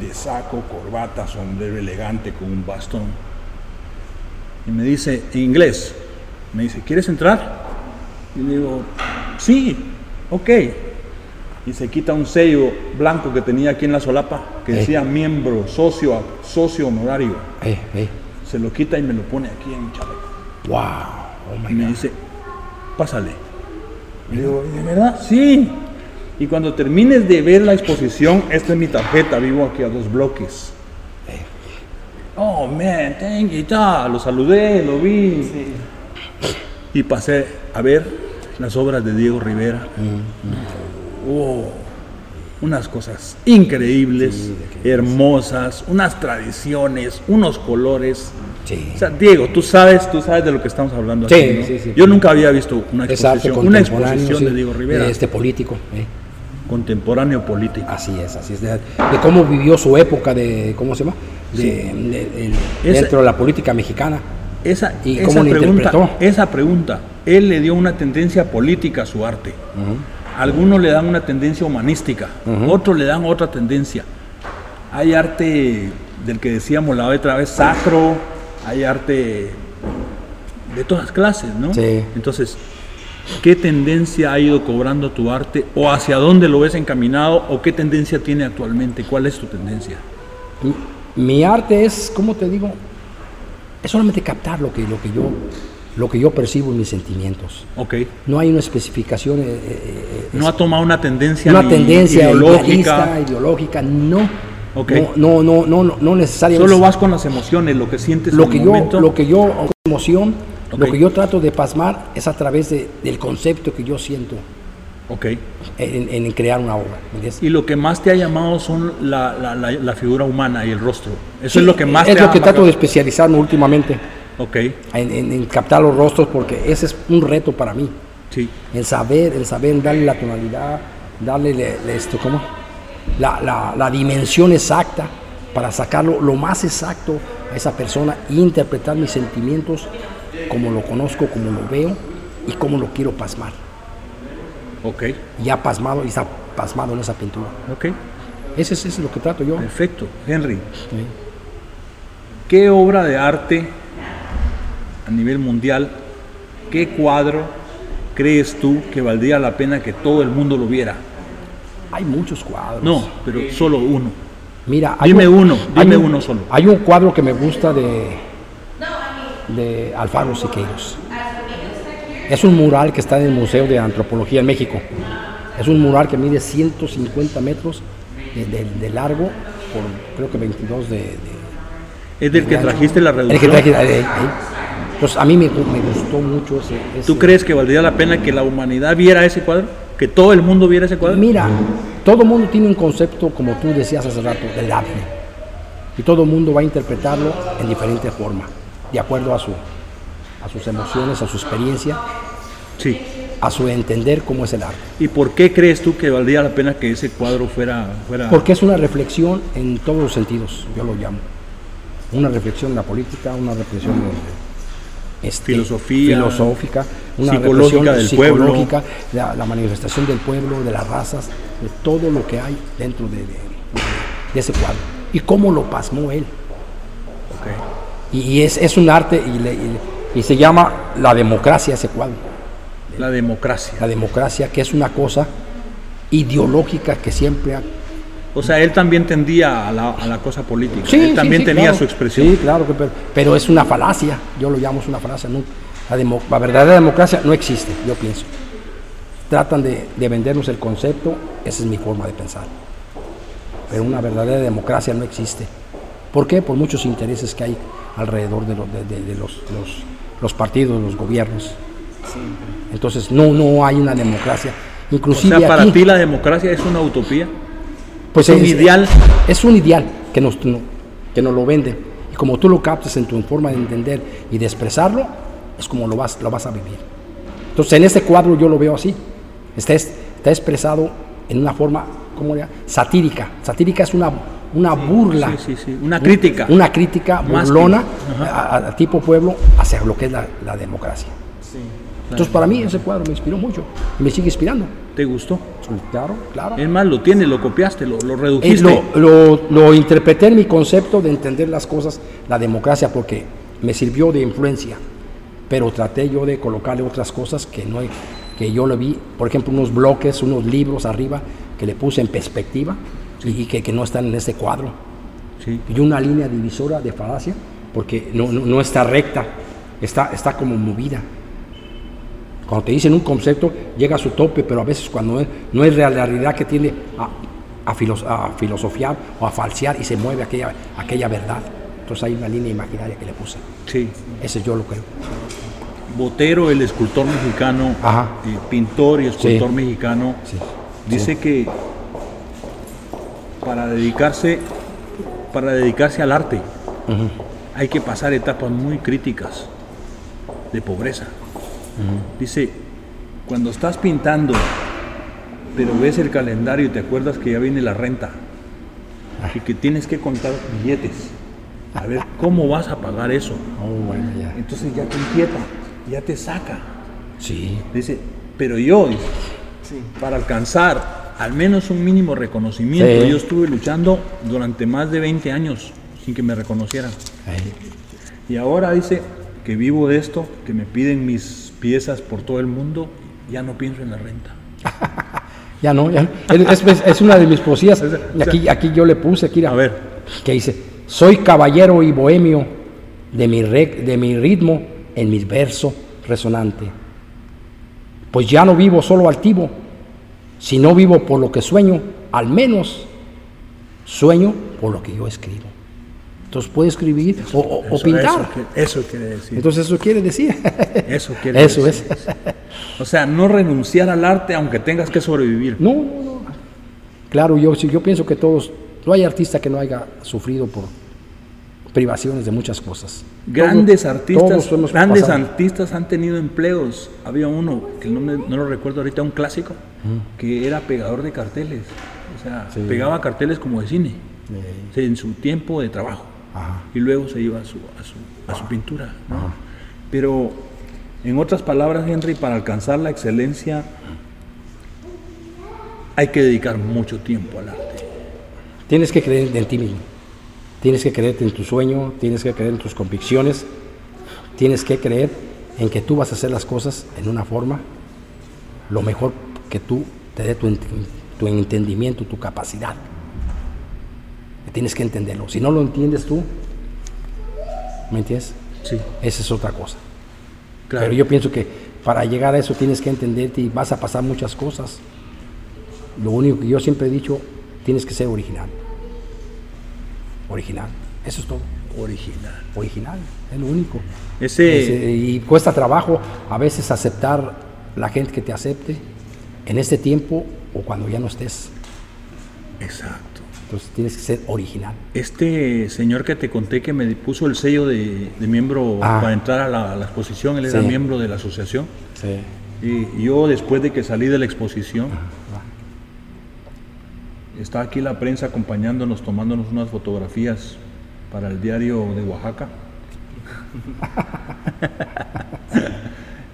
de saco, corbata, sombrero elegante, con un bastón. Y me dice, en inglés, me dice, ¿quieres entrar? Y le digo, sí, ok. Y se quita un sello blanco que tenía aquí en la solapa, que Eh. decía miembro, socio, socio honorario. Eh, eh. Se lo quita y me lo pone aquí en mi chaleco. Wow. Oh my Y me God. dice, pásale. Y le digo, ¿de verdad? Sí. Y cuando termines de ver la exposición, esta es mi tarjeta, vivo aquí a dos bloques. Oh, man, thank you. ta. Lo saludé, lo vi. Y pasé a ver las obras de Diego Rivera. Oh, unas cosas increíbles, hermosas, unas tradiciones, unos colores. Sí. O sea, Diego, tú sabes, tú sabes de lo que estamos hablando aquí, ¿no? Yo nunca había visto una exposición, una exposición de Diego Rivera, Este político. eh. Contemporáneo político. Así es, así es. De, de cómo vivió su época de, ¿cómo se llama? De, de- dentro de la política mexicana. Esa, ¿Y esa cómo pregunta, interpretó? esa pregunta, él le dio una tendencia política a su arte. Algunos le dan una tendencia humanística, otros le dan otra tendencia. Hay arte del que decíamos la otra vez, sacro, hay arte de todas clases, ¿no? Sí. Entonces, ¿qué tendencia ha ido cobrando tu arte o hacia dónde lo ves encaminado o qué tendencia tiene actualmente? ¿Cuál es tu tendencia? Mi, mi arte es, ¿cómo te digo? Es solamente captar lo que, lo que yo lo que yo percibo en mis sentimientos. Ok. No hay una especificación, eh, eh, eh, No ha tomado una tendencia una tendencia ideológica. ideológica, no. Ok. No, no, no, no, no necesariamente. Solo vas con las emociones, lo que sientes lo en que el yo, momento. lo que yo con emoción, lo que yo trato de pasmar es a través de- del concepto que yo siento Ok. en, en crear una obra. Y lo que más te ha llamado son la, la- la- la figura humana y el rostro. Eso Sí, es lo que más es te lo ha que trato de especializarme últimamente Ok, en, en- en captar los rostros porque ese es un reto para mí. sí. El saber, el saber darle la tonalidad, darle esto, ¿cómo? La, la, dimensión exacta para sacarlo lo más exacto a esa persona e interpretar mis sentimientos como lo conozco, como lo veo y como lo quiero pasmar. Ok. Ya pasmado y está pasmado en esa pintura. Ok. Ese, es lo que trato yo. Perfecto. Henry, ¿qué obra de arte a nivel mundial, qué cuadro crees tú que valdría la pena que todo el mundo lo viera? Hay muchos cuadros. No, pero solo uno. Mira, dime uno, dime uno solo. Hay un cuadro que me gusta de, de Alfaro Siqueiros. Es un mural que está en el Museo de Antropología en México. Es un mural que mide 150 metros de, largo por creo que 22 de... ¿Es del que trajiste la reducción? El que traje, Pues a mí me, gustó mucho ese, ¿Tú crees que valdría la pena que la humanidad viera ese cuadro? ¿Que todo el mundo viera ese cuadro? Mira, todo el mundo tiene un concepto, como tú decías hace rato, del arte. Y todo el mundo va a interpretarlo en diferente forma, de acuerdo a su, a sus emociones, a su experiencia, sí. a su entender cómo es el arte. ¿Y por qué crees tú que valdría la pena que ese cuadro fuera, fuera... Porque es una reflexión en todos los sentidos, yo lo llamo. Una reflexión en la política, una reflexión de, este, filosofía, filosófica, una psicológica del psicológica, La, la, manifestación del pueblo, de las razas, de todo lo que hay dentro de, de ese cuadro. Y cómo lo pasmó él. Okay. Y, es, es, un arte y le, y se llama la democracia ese cuadro. La democracia. La democracia, que es una cosa ideológica que siempre ha... O sea, él también tendía a la, a la cosa política. Sí, él también tenía su expresión. Sí, claro, que, pero, es una falacia. Yo lo llamo una falacia. No, la, verdadera democracia no existe, yo pienso. Tratan de, de vendernos el concepto, esa es mi forma de pensar. Pero una verdadera democracia no existe. ¿Por qué? Por muchos intereses que hay alrededor de, de, los, los, los, partidos, los gobiernos. Entonces no, no hay una democracia. Inclusive o sea, para ti la democracia es una utopía. Pues es un ideal. Es un ideal que nos, que nos lo venden. Y como tú lo captas en tu forma de entender y de expresarlo, es como lo vas, lo vas a vivir. Entonces en este cuadro yo lo veo así. Está, está expresado en una forma, ¿cómo le Satírica. Satírica es una una burla, una crítica, una crítica burlona a, tipo pueblo hacia lo que es la, democracia. Entonces para mí ese cuadro me inspiró mucho y me sigue inspirando. ¿Te gustó? Claro, claro. Es más, lo tienes, lo copiaste, lo, lo redujiste. lo, lo, interpreté en mi concepto de entender las cosas, la democracia, porque me sirvió de influencia, pero traté yo de colocarle otras cosas que, no, que yo le vi, por ejemplo, unos bloques, unos libros arriba que le puse en perspectiva y que, no están en este cuadro. Y una línea divisora de falacia, porque no, está recta, está, está como movida. Cuando te dicen un concepto, llega a su tope, pero a veces cuando no es la realidad que tiene a, a, filosofiar o a falsear y se mueve aquella, aquella verdad. Entonces hay una línea imaginaria que le puse. Sí. Ese yo lo creo. Botero, el escultor mexicano, eh, pintor y escultor mexicano, dice que para dedicarse, para dedicarse al arte hay que pasar etapas muy críticas de pobreza. Dice, cuando estás pintando, pero ves el calendario y te acuerdas que ya viene la renta y que tienes que contar billetes. A ver, ¿cómo vas a pagar eso? Oh, Entonces ya te inquieta, ya te saca. Sí. Dice, pero yo, para alcanzar al menos un mínimo reconocimiento. Yo estuve luchando durante más de 20 años sin que me reconocieran. Y ahora dice que vivo de esto, que me piden mis piezas por todo el mundo, ya no pienso en la renta. ya no, ya Es, una de mis poesías. aquí, aquí yo le puse, aquí, a ver, que dice, soy caballero y bohemio de mi, de mi ritmo en mi verso resonante. Pues ya no vivo solo altivo, si no vivo por lo que sueño, al menos sueño por lo que yo escribo. Entonces puedo escribir o, pintar. Eso, quiere decir. Entonces eso quiere decir. Eso quiere eso es. O sea, no renunciar al arte aunque tengas que sobrevivir. No, no, no. Claro, yo, yo pienso que todos, no hay artista que no haya sufrido por, privaciones de muchas cosas. Grandes artistas, grandes artistas han tenido empleos. Había uno, que nombre no lo recuerdo ahorita, un clásico, que era pegador de carteles. O sea, pegaba carteles como de cine, en su tiempo de trabajo. Y luego se iba a su, a su, pintura. Pero, en otras palabras, Henry, para alcanzar la excelencia hay que dedicar mucho tiempo al arte. Tienes que creer en ti mismo. Tienes que creerte en tu sueño, tienes que creer en tus convicciones, tienes que creer en que tú vas a hacer las cosas en una forma lo mejor que tú te dé tu, tu entendimiento, tu capacidad. Tienes que entenderlo. Si no lo entiendes tú, ¿me entiendes? Sí. Esa es otra cosa. Pero yo pienso que para llegar a eso tienes que entenderte y vas a pasar muchas cosas. Lo único que yo siempre he dicho, tienes que ser original. Original. Eso es todo. Original. Original, es lo único. Ese... y cuesta trabajo a veces aceptar la gente que te acepte en este tiempo o cuando ya no estés. Exacto. Entonces tienes que ser original. Este señor que te conté que me puso el sello de, miembro ah. para entrar a la, exposición, él era miembro de la asociación. Sí. Y yo después de que salí de la exposición, Está aquí la prensa acompañándonos, tomándonos unas fotografías para el diario de Oaxaca.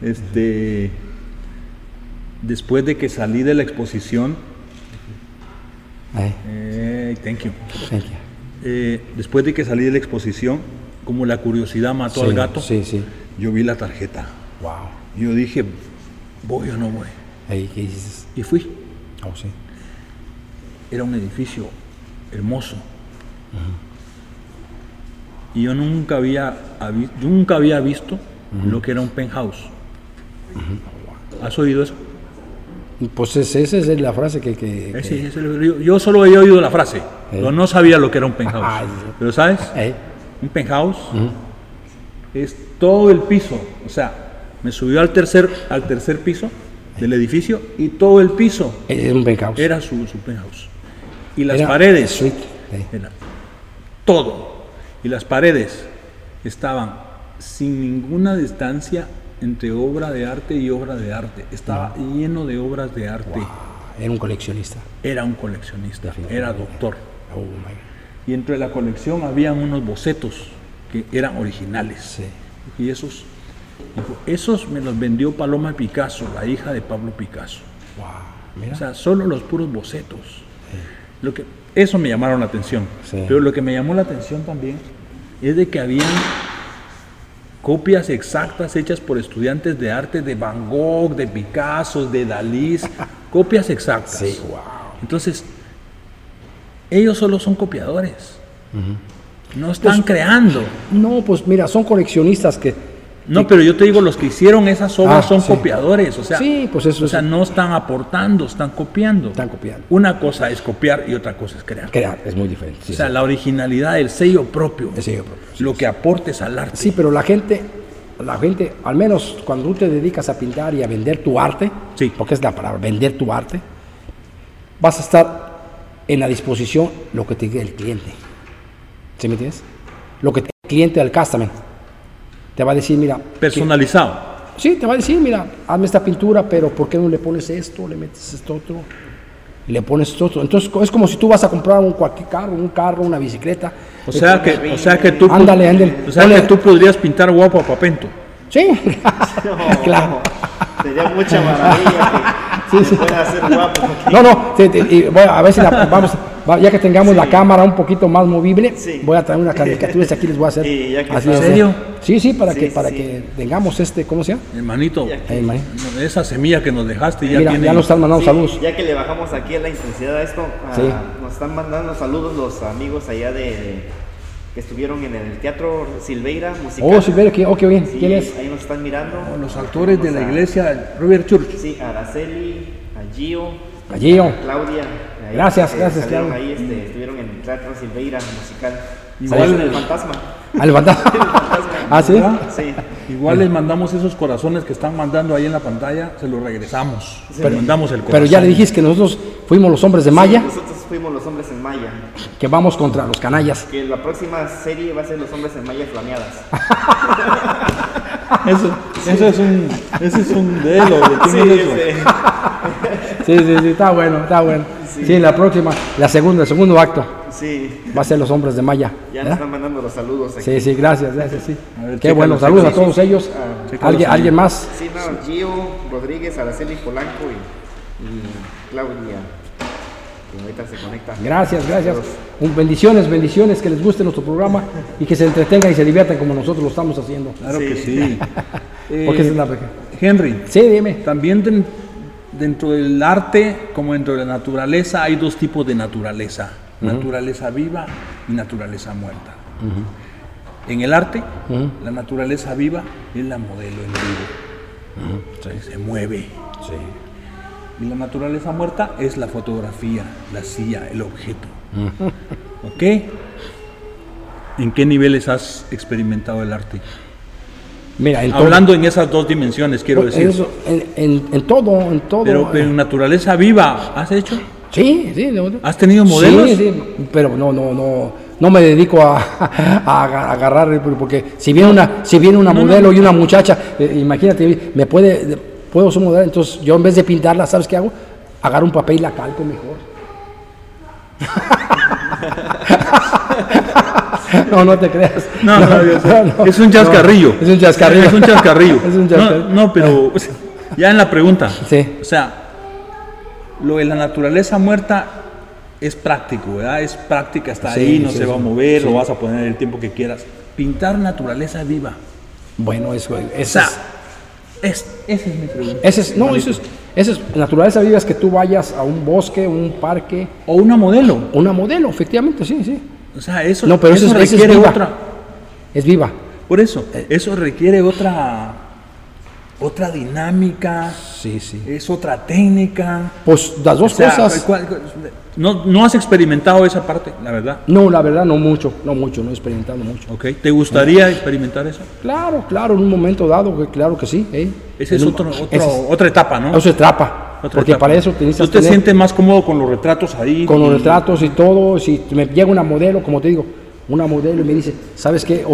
este, después de que salí de la exposición, eh, thank you. Eh, después de que salí de la exposición, como la curiosidad mató al gato, sí, sí. yo vi la tarjeta. Wow. Yo dije, voy o no voy. ¿qué dices? Y fui. Oh, sí era un edificio hermoso. Y yo nunca había, nunca había visto lo que era un penthouse. ¿Has oído eso? Pues esa es la frase que... Eh, yo, solo había oído la frase, pero no sabía lo que era un penthouse. Ah, pero ¿sabes? Un penthouse es todo el piso. O sea, me subió al tercer, al tercer piso del edificio y todo el piso un penthouse. era su, su penthouse. Y las paredes, todo. Y las paredes estaban sin ninguna distancia entre obra de arte y obra de arte. Estaba lleno de obras de arte. Era un coleccionista. Era un coleccionista, era doctor. Oh, y entre la colección había unos bocetos que eran originales. Y esos, esos me los vendió Paloma Picasso, la hija de Pablo Picasso. O sea, solo los puros bocetos. Lo que, eso me llamaron la atención. Pero lo que me llamó la atención también es de que habían copias exactas hechas por estudiantes de arte de Van Gogh, de Picasso, de Dalí, copias exactas. Entonces, ellos solo son copiadores. No están pues, creando. No, pues mira, son coleccionistas que no, pero yo te digo, los que hicieron esas obras ah, son copiadores, o sea, pues eso o sea, no están aportando, están copiando. Están copiando. Una cosa es copiar y otra cosa es crear. Crear, es muy diferente. o sea, la originalidad, el sello propio. El sello propio. lo que aportes al arte. Sí, pero la gente, la gente, al menos cuando tú te dedicas a pintar y a vender tu arte, sí. porque es la palabra, vender tu arte, vas a estar en la disposición lo que te diga el cliente. ¿Sí me entiendes? Lo que el cliente del customer te va a decir, mira... Personalizado. sí, te va a decir, mira, hazme esta pintura, pero ¿por qué no le pones esto, le metes esto otro? le pones esto otro. Entonces es como si tú vas a comprar un cualquier carro, un carro, una bicicleta. O sea que, o sea que tú, ándale, ándale, o sea que tú podrías pintar guapo a Papento. Sí, claro. Sería mucha maravilla sí, sí. hacer guapo. No, no, bueno, a ver si la, vamos, ya que tengamos la cámara un poquito más movible, voy a traer una caricatura aquí les voy a hacer. ¿En serio? Sí, sí, para que para que tengamos este, ¿cómo se llama? Hermanito, esa semilla que nos dejaste ya Mira, ya nos están mandando saludos. Ya que le bajamos aquí a la intensidad de esto, ah, nos están mandando saludos los amigos allá de que estuvieron en el Teatro Silveira musical. Oh, Silveira, qué, oh, qué bien. ¿Quién es? Ahí nos están mirando. Oh, los actores de la iglesia Robert Church. Sí, Araceli, a Gio. A Gio. Claudia. gracias, gracias, Claudia. Ahí este, estuvieron en el Teatro Silveira musical. Igual el fantasma. Al fantasma. ¿Ah, sí? Sí. Igual les mandamos esos corazones que están mandando ahí en la pantalla, se los regresamos. Pero, mandamos el corazón. Pero ya le dijiste que nosotros fuimos los hombres de Maya. nosotros fuimos los hombres en Maya. Que vamos contra los canallas. Que la próxima serie va a ser los hombres en Maya flameadas. eso, eso es un, eso es un delo. Sí, sí, sí, sí, está bueno, está bueno. Sí. la próxima, la segunda, el segundo acto. Sí. Va a ser los hombres de Maya. Ya nos están mandando los saludos aquí. Sí, sí, gracias, gracias, sí. Qué bueno, saludos a todos ellos. Ah, ¿Alguien, ¿Alguien más? Sí, no, Gio, Rodríguez, Araceli Polanco y, y Claudia. Que ahorita se conecta. Gracias, gracias. bendiciones, bendiciones, que les guste nuestro programa y que se entretengan y se diviertan como nosotros lo estamos haciendo. Claro que sí. Porque es la... Henry. Sí, dime. También dentro del arte, como dentro de la naturaleza, hay dos tipos de naturaleza, naturaleza viva y naturaleza muerta. En el arte, la naturaleza viva es la modelo en vivo, se mueve. Y la naturaleza muerta es la fotografía, la silla, el objeto. ¿Ok? ¿En qué niveles has experimentado el arte? Mira, Hablando en esas dos dimensiones, quiero decir. en, todo, en todo. Pero, en naturaleza viva, ¿has hecho? Sí, sí. ¿Has tenido modelos? Sí, sí, pero no, no, no, no me dedico a, agarrar, porque si viene una, si viene una modelo y una muchacha, eh, imagínate, me puede, puedo ser modelo, entonces yo en vez de pintarla, ¿sabes qué hago? Agarro un papel y la calco mejor. no, no te creas. No, no, es un chascarrillo. es un chascarrillo. Es un chascarrillo. No, pero ya en la pregunta. Sí. O sea, lo de la naturaleza muerta es práctico, ¿verdad? Es práctica, está ahí, no se va a mover, lo vas a poner el tiempo que quieras. Pintar naturaleza viva. Bueno, eso, es. Es, esa es mi pregunta. Ese es, no, eso es, eso es, naturaleza viva es que tú vayas a un bosque, un parque. O una modelo. Una modelo, efectivamente, sí, sí. O sea, eso, no, pero eso, requiere es otra. Es viva. Por eso, eh. eso requiere otra otra dinámica. Sí, sí. Es otra técnica. Pues las dos cosas. no, no has experimentado esa parte, la verdad. No, la verdad no mucho, no mucho, no he experimentado mucho. Ok, ¿te gustaría experimentar eso? Claro, claro, en un momento dado, claro que sí. ¿eh? Esa es, otra etapa, ¿no? Otra etapa. Porque para eso tienes ¿Tú te sientes más cómodo con los retratos ahí? Con los retratos y todo. Si me llega una modelo, como te digo, una modelo y me dice, ¿sabes qué? O,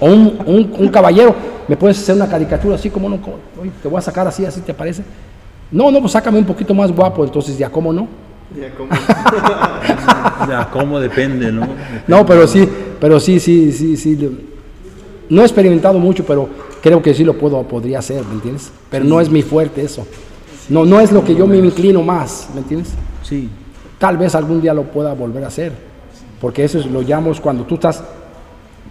un, caballero, ¿me puedes hacer una caricatura así como no? te voy a sacar así, así te parece. No, no, pues sácame un poquito más guapo, entonces ya, ¿cómo no? Ya, ¿cómo? ya, ¿cómo depende, no? No, pero sí, pero sí, sí, sí, sí. No he experimentado mucho, pero creo que sí lo puedo, podría hacer, ¿me entiendes? Pero no es mi fuerte eso. No, no es lo que yo me inclino más, ¿me entiendes? Sí. Tal vez algún día lo pueda volver a hacer, porque eso es, lo llamamos cuando tú estás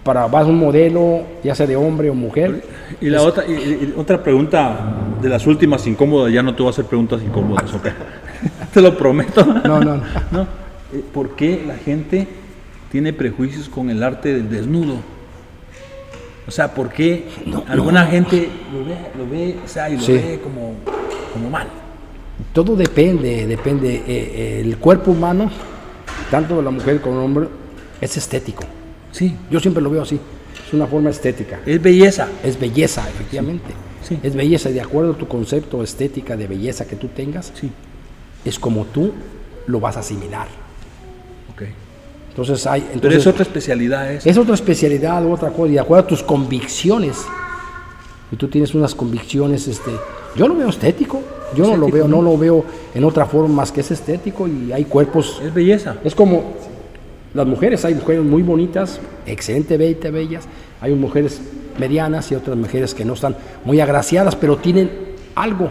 para vas un modelo, ya sea de hombre o mujer. Y la otra, otra pregunta de las últimas incómodas, ya no te voy a hacer preguntas incómodas, ¿ok? te lo prometo. No, no, no. Eh, ¿Por qué la gente tiene prejuicios con el arte del desnudo? O sea, ¿por qué alguna gente lo ve, lo ve, o sea, y lo ve como como mal. Todo depende, depende. Eh, eh, el cuerpo humano, tanto de la mujer como el hombre, es estético. Sí. Yo siempre lo veo así. Es una forma estética. Es belleza. Es belleza, efectivamente. Sí. Es belleza. Y de acuerdo a tu concepto estética de belleza que tú tengas, sí. es como tú lo vas a asimilar. Ok. Entonces hay. Pero es otra especialidad. Es, es otra especialidad, otra cosa. Y de acuerdo a tus convicciones. Y tú tienes unas convicciones, este yo lo veo estético. Yo no lo veo, no lo veo en otra forma más que es estético y hay cuerpos. Es belleza. Es como las mujeres, hay mujeres muy bonitas, excelentemente bellas, hay mujeres medianas y otras mujeres que no están muy agraciadas, pero tienen algo,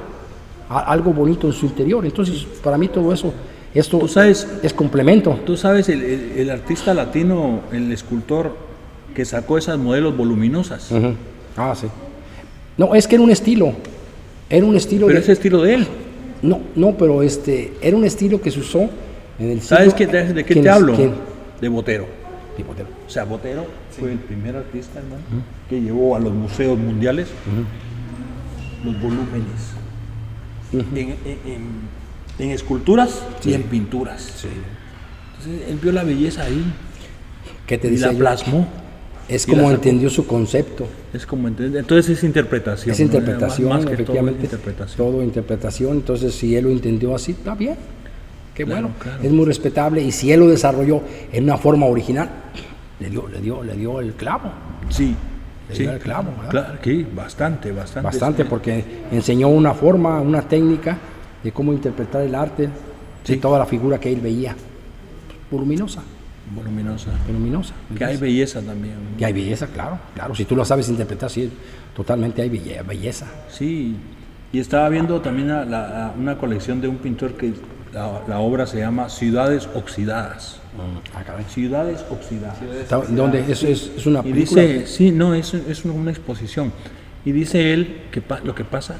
algo bonito en su interior. Entonces, para mí todo eso, esto sabes, es complemento. Tú sabes, el, artista latino, el escultor que sacó esas modelos voluminosas. Ah, sí. No, es que era un estilo. Era un estilo. Pero ese estilo de él. No, no, pero este, era un estilo que se usó en el ¿Sabes de, qué te hablo? De Botero. De Botero. O sea, Botero fue el primer artista hermano, que llevó a los museos mundiales los volúmenes. en, esculturas y en pinturas. Entonces él vio la belleza ahí. ¿Qué te y la plasmó. Es como entendió su concepto. Es como entonces es interpretación. Es interpretación, efectivamente. Todo interpretación. todo interpretación. Entonces, si él lo entendió así, está bien. Qué bueno. Es muy respetable. Y si él lo desarrolló en una forma original, le dio, le dio, le dio el clavo. Sí. Le dio el clavo. Claro, sí, bastante, bastante. Bastante, porque enseñó una forma, una técnica de cómo interpretar el arte de toda la figura que él veía. Voluminosa. Voluminosa. Voluminosa. Que hay belleza también. Que hay belleza, claro, claro. Si tú lo sabes interpretar, sí, totalmente hay belleza. Sí, y estaba viendo también una colección de un pintor que la, obra se llama Ciudades Oxidadas. Mm, ah, Ciudades Oxidadas. ¿Dónde? ¿Es, es, una película? dice, sí, no, es, es una exposición. Y dice él que lo que pasa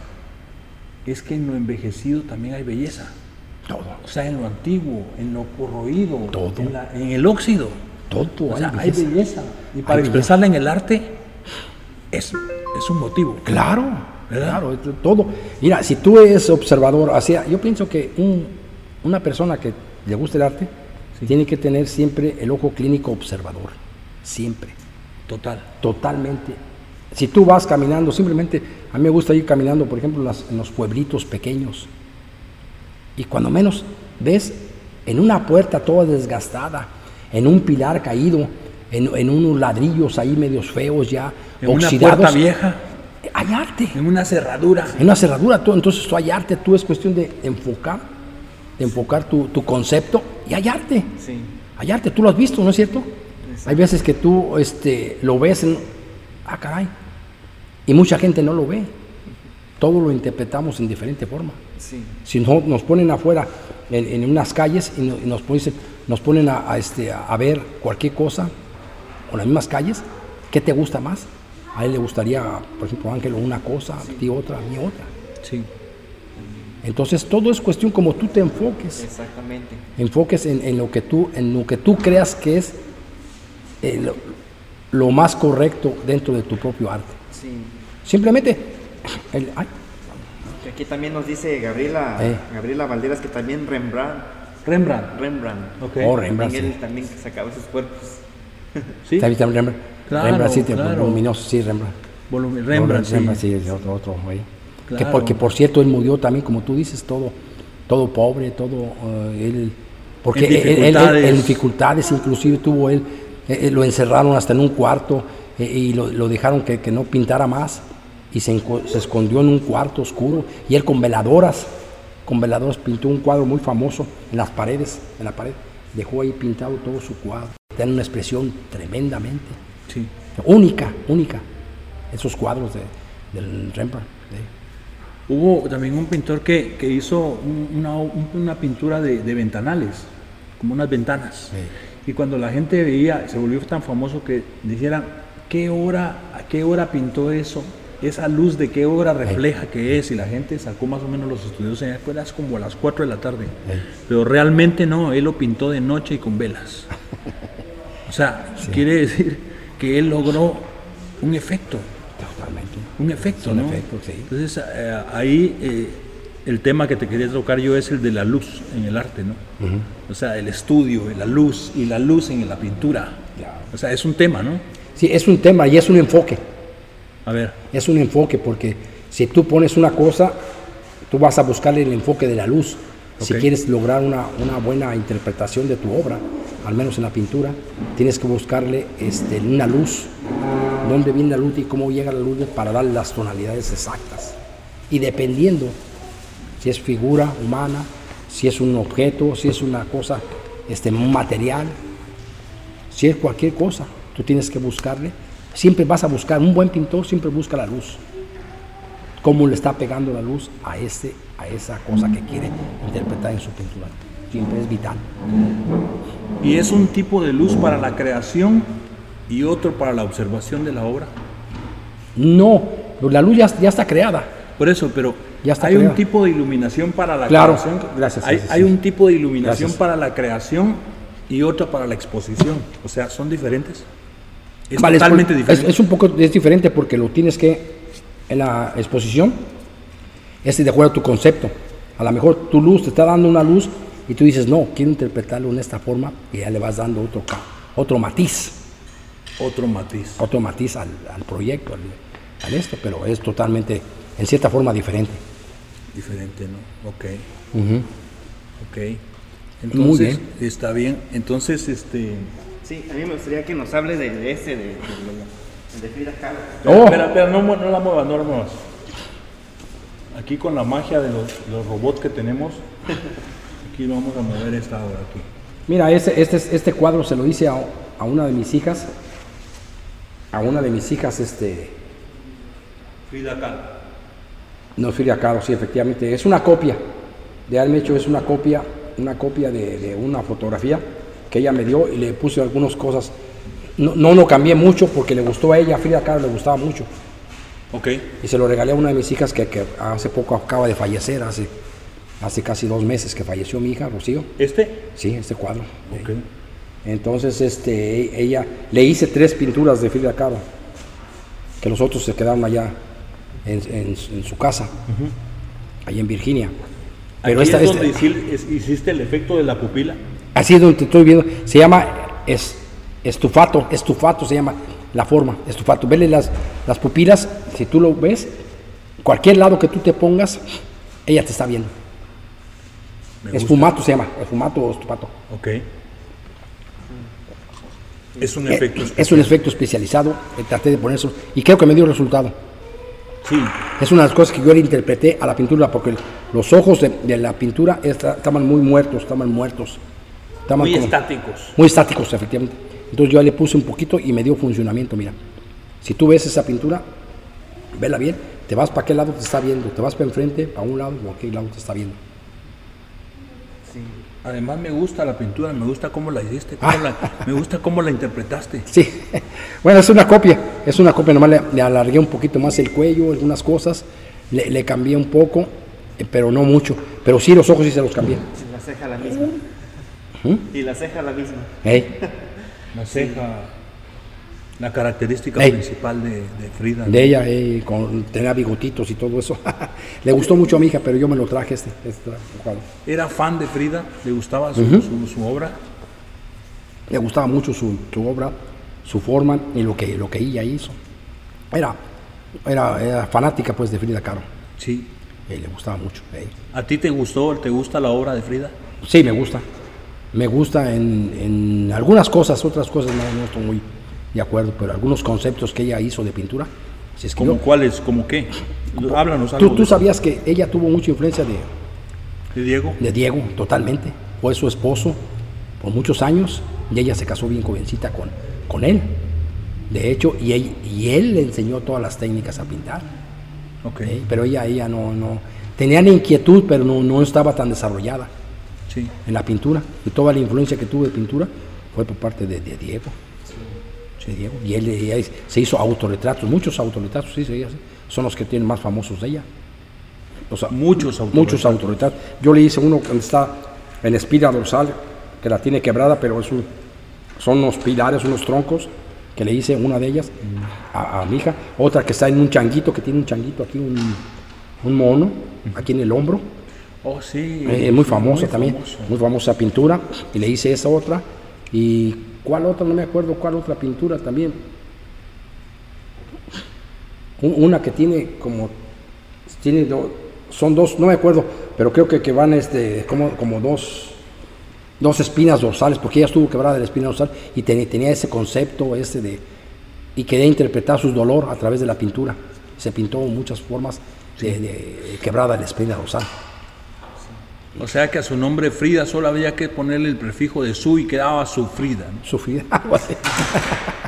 es que en lo envejecido también hay belleza. Todo. O sea, en lo antiguo, en lo corroído, Todo. En, el óxido. Todo. O sea, hay belleza. Y para expresarla en el arte es, es un motivo. Claro, claro, todo. Mira, si tú eres observador, hacia, yo pienso que una persona que le gusta el arte tiene que tener siempre el ojo clínico observador. Siempre. Total. Totalmente. Si tú vas caminando, simplemente, a mí me gusta ir caminando, por ejemplo, en los pueblitos pequeños y cuando menos ves en una puerta toda desgastada, en un pilar caído, en, unos ladrillos ahí medios feos ya, en oxidados. Una puerta vieja. Hay arte. En una cerradura. En una cerradura, tú, entonces tú hay arte, tú es cuestión de enfocar, de enfocar tu, concepto y hay arte. Sí. Hay arte, tú lo has visto, ¿no es cierto? Hay veces que tú este, lo ves en, ah, caray, y mucha gente no lo ve. Todo lo interpretamos en diferente forma. Si no, nos ponen afuera en, unas calles y, nos, ponen, nos ponen a, este, a ver cualquier cosa, o las mismas calles, ¿qué te gusta más? A él le gustaría, por ejemplo, Ángelo una cosa, a ti otra, a mí otra. Sí. Entonces todo es cuestión como tú te enfoques. Exactamente. Enfoques en, lo, que tú, en lo que tú creas que es eh, lo, más correcto dentro de tu propio arte. Sí. Simplemente, el, Aquí también nos dice Gabriela, eh. Gabriela Valderas que también Rembrandt. Rembrandt. Rembrandt. Okay. Oh, Rembrandt. También él también sacaba esos cuerpos. ¿Sí? ¿También Rembrandt? Claro, Rembrandt, sí, claro. voluminoso, sí, Rembrandt. Volum Rembrandt, sí. Rembrandt, sí, otro, otro ahí. Claro. Que porque, por cierto, él murió también, como tú dices, todo, todo pobre, todo, uh, él, porque en dificultades. Él, él, en dificultades, inclusive tuvo él, eh, lo encerraron hasta en un cuarto eh, y lo, lo dejaron que, que no pintara más y se, escondió en un cuarto oscuro y él con veladoras, con veladoras pintó un cuadro muy famoso en las paredes, en la pared, dejó ahí pintado todo su cuadro, tiene una expresión tremendamente, sí. única, única, esos cuadros de, del Rembrandt. Hubo también un pintor que, que hizo una, una, pintura de, de, ventanales, como unas ventanas. Y cuando la gente veía, se volvió tan famoso que dijeran, ¿qué hora, ¿a qué hora pintó eso? Esa luz de qué hora refleja que es, y la gente sacó más o menos los estudios en escuela, es como a las 4 de la tarde. Pero realmente no, él lo pintó de noche y con velas. O sea, quiere decir que él logró un efecto. Totalmente. Un efecto, ¿no? efecto, sí. Entonces, eh, ahí eh, el tema que te quería tocar yo es el de la luz en el arte, ¿no? O sea, el estudio, la luz y la luz en la pintura. O sea, es un tema, ¿no? Sí, es un tema y es un enfoque. A ver. Es un enfoque porque si tú pones una cosa, tú vas a buscarle el enfoque de la luz. Si quieres lograr una, buena interpretación de tu obra, al menos en la pintura, tienes que buscarle este, una luz. ¿Dónde viene la luz y cómo llega la luz para dar las tonalidades exactas? Y dependiendo si es figura humana, si es un objeto, si es una cosa, este, material, si es cualquier cosa, tú tienes que buscarle Siempre vas a buscar, un buen pintor siempre busca la luz. Cómo le está pegando la luz a, ese, a esa cosa que quiere interpretar en su pintura. Siempre es vital. ¿Y es un tipo de luz para la creación y otro para la observación de la obra? No, la luz ya, ya está creada. Por eso, pero ya está hay un tipo de iluminación para la claro, creación. Gracias. Hay, hay un tipo de iluminación para la creación y otro para la exposición. O sea, son diferentes. Es totalmente diferente. Es, un poco es diferente porque lo tienes que, en la exposición, es de acuerdo a tu concepto. A lo mejor tu luz te está dando una luz y tú dices, no, quiero interpretarlo en esta forma y ya le vas dando otro, otro matiz. otro matiz. Otro matiz al, proyecto, al, esto, pero es totalmente, en cierta forma, diferente. Diferente, ¿no? Ok. Ok. Entonces, Muy bien. está bien. Entonces, este... Sí, a mí me gustaría que nos hable de, ese, de, de, Frida Kahlo. Oh. Espera, espera, no, no la muevas, no la muevas. Aquí con la magia de los, los robots que tenemos, aquí vamos a mover esta hora aquí. Mira, este, este, este cuadro se lo hice a, a una de mis hijas, a una de mis hijas, este... Frida Kahlo. No, Frida Kahlo, sí, efectivamente. Es una copia. De haberme hecho es una copia, una copia de, una fotografía que ella me dio y le puse algunas cosas. No, no lo cambié mucho porque le gustó a ella, a Frida Kahlo le gustaba mucho. Ok. Y se lo regalé a una de mis hijas que, que hace poco acaba de fallecer, hace, hace casi dos meses que falleció mi hija, Rocío. ¿Este? Sí, este cuadro. Ok. Entonces, este, ella, le hice tres pinturas de Frida Kahlo, que los otros se quedaron allá en, su casa, allá en Virginia. Pero esta, es donde hiciste el efecto de la pupila. Así es donde te estoy viendo. Se llama es, estufato, estufato se llama la forma, estufato. Vele las, las pupilas, si tú lo ves, cualquier lado que tú te pongas, ella te está viendo. Esfumato se llama, esfumato o estufato. Ok. Es un efecto especializado. Es un efecto especializado, traté de poner eso y creo que me dio resultado. Sí. Es una de las cosas que yo le interpreté a la pintura porque los ojos de, la pintura estaban muy muertos, estaban muertos. Muy estáticos. Muy estáticos, efectivamente. Entonces yo le puse un poquito y me dio funcionamiento, mira. Si tú ves esa pintura, vela bien, te vas para qué lado te está viendo, te vas para enfrente, para un lado o a qué lado te está viendo. Además me gusta la pintura, me gusta cómo la hiciste, ah. me gusta cómo la interpretaste. Sí, bueno, es una copia, es una copia, nomás le, alargué un poquito más el cuello, algunas cosas, le, cambié un poco, eh, pero no mucho, pero sí los ojos sí se los cambié. Y la ceja la misma. ¿Mm? Y la ceja la misma. La ceja la característica principal de, Frida. De ella, eh, con, tenía bigotitos y todo eso. le gustó mucho a mi hija, pero yo me lo traje este, este ¿Era fan de Frida? ¿Le gustaba su, obra? Le gustaba mucho su, obra, su forma y lo que, lo que ella hizo. Era, era, fanática pues de Frida Kahlo. Sí. le gustaba mucho. ¿A ti te gustó, te gusta la obra de Frida? Sí, me gusta. Me gusta en, en algunas cosas, otras cosas no, no estoy muy de acuerdo, pero algunos conceptos que ella hizo de pintura. es ¿Cómo cuáles? ¿Cómo qué? Háblanos algo. ¿Tú, tú sabías que ella tuvo mucha influencia de, de Diego? De Diego, totalmente. Fue su esposo por muchos años y ella se casó bien jovencita con, con él. De hecho, y él, y él le enseñó todas las técnicas a pintar. Okay. Pero ella, ella no, no, tenía la inquietud, pero no, no estaba tan desarrollada sí. en la pintura. Y toda la influencia que tuvo de pintura fue por parte de Diego. Y él, se hizo autorretratos, muchos autorretratos, sí, son los que tienen más famosos de ella. O sea, muchos autorretratos. Muchos autorretratos. Yo le hice uno que está en espira dorsal, que la tiene quebrada, pero es un, son unos pilares, unos troncos, que le hice una de ellas a, mi hija. Otra que está en un changuito, que tiene un changuito aquí, un, mono, aquí en el hombro. Oh, sí. Eh, muy famosa también, muy famosa pintura. Y le hice esa otra. Y ¿Cuál otra? No me acuerdo cuál otra pintura también. Una que tiene como, tiene son dos, no me acuerdo, pero creo que, que van este, como, como dos, dos espinas dorsales, porque ella estuvo quebrada de la espina dorsal y tenía ese concepto este de, y quería interpretar su dolor a través de la pintura. Se pintó muchas formas de, de quebrada de la espina dorsal. O sea que a su nombre Frida solo había que ponerle el prefijo de su y quedaba sufrida. ¿no? Sufrida,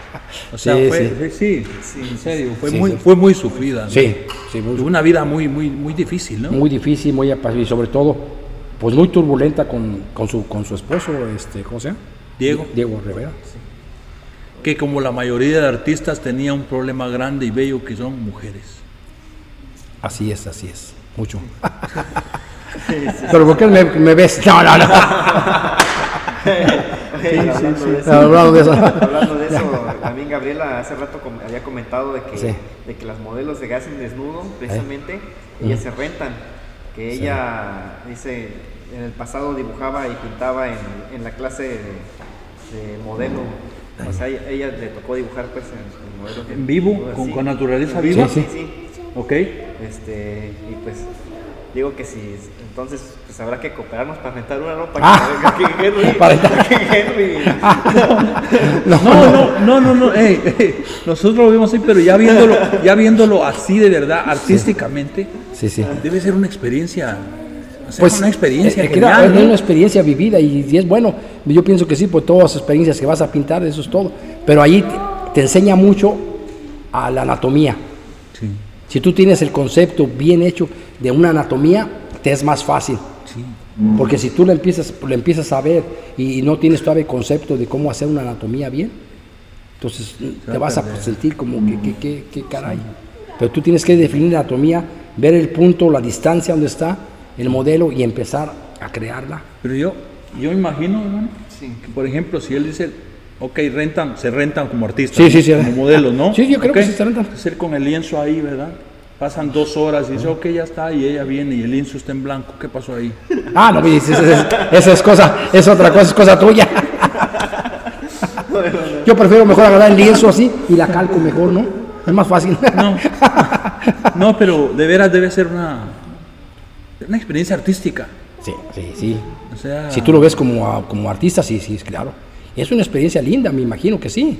O sea, fue, sí, sí, en serio, fue, muy, fue muy sufrida. Sí, sí. una vida muy, muy, muy difícil, ¿no? Muy difícil, muy y sobre todo, pues muy turbulenta con, con, su, con su esposo, este, ¿cómo se llama? Diego. Diego Rivera. Que como la mayoría de artistas tenía un problema grande y bello que son mujeres. Así es, así es, mucho. Pero ¿por qué me, ves? No, no, no. hablando, de eso, hablando de eso, también Gabriela hace rato había comentado de que, de que las modelos de gas en desnudo, precisamente, ellas se rentan. Que ella, dice, en el pasado dibujaba y pintaba en, en la clase de, modelo O sea, ella, le tocó dibujar pues en, modelo. ¿En vivo? ¿Con, ¿Con, naturaleza viva? Sí, sí. Ok. Este, y pues digo que si entonces pues habrá que cooperarnos para rentar una ropa ah, que, que Henry, para Henry. no, no, no, no, no, nosotros lo vemos así, pero ya viéndolo, ya viéndolo así de verdad, artísticamente, sí, sí. debe ser una experiencia pues una experiencia. Es, una experiencia vivida y, es bueno. Yo pienso que sí, pues todas las experiencias que vas a pintar, eso es todo. Pero ahí te, enseña mucho a la anatomía. Si tú tienes el concepto bien hecho de una anatomía, te es más fácil. Porque si tú le empiezas, le empiezas a ver y, no tienes todavía el concepto de cómo hacer una anatomía bien, entonces te vas a sentir como que, que, que, caray. Pero tú tienes que definir la anatomía, ver el punto, la distancia donde está el modelo y empezar a crearla. Pero yo, yo imagino, hermano, que por ejemplo, si él dice, ok, rentan, se rentan como artistas, como modelos, ¿no? Sí, yo creo que sí se rentan. Hacer con el lienzo ahí, ¿verdad? Pasan dos horas y dice, ok, ya está, y ella viene y el lienzo está en blanco, ¿qué pasó ahí? Ah, no, esa es cosa, es otra cosa, es cosa tuya. Yo prefiero mejor agarrar el lienzo así y la calco mejor, ¿no? Es más fácil. No, no pero de veras debe ser una, una experiencia artística. Sí, sí, sí. O sea, si tú lo ves como, como artista, sí, sí, claro. Es una experiencia linda, me imagino que sí.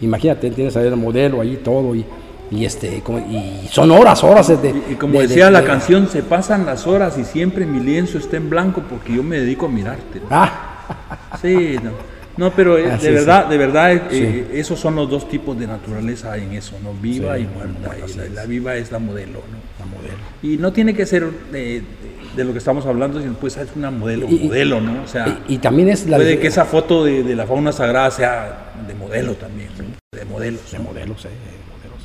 Imagínate, tienes ahí el modelo ahí todo y, y este y son horas, horas de. Y, como decía la canción, se pasan las horas y siempre mi lienzo está en blanco porque yo me dedico a mirarte. Ah. Sí, no. No, pero eh, de, verdad, de verdad, eh, esos son los dos tipos de naturaleza en eso, ¿no? Viva y muerta. la, viva es la modelo, ¿no? La modelo. Y no tiene que ser de, lo que estamos hablando, sino pues es una modelo, modelo, ¿no? O sea, y, también es la puede que esa foto de, la fauna sagrada sea de modelo también, de modelos. De modelos, eh.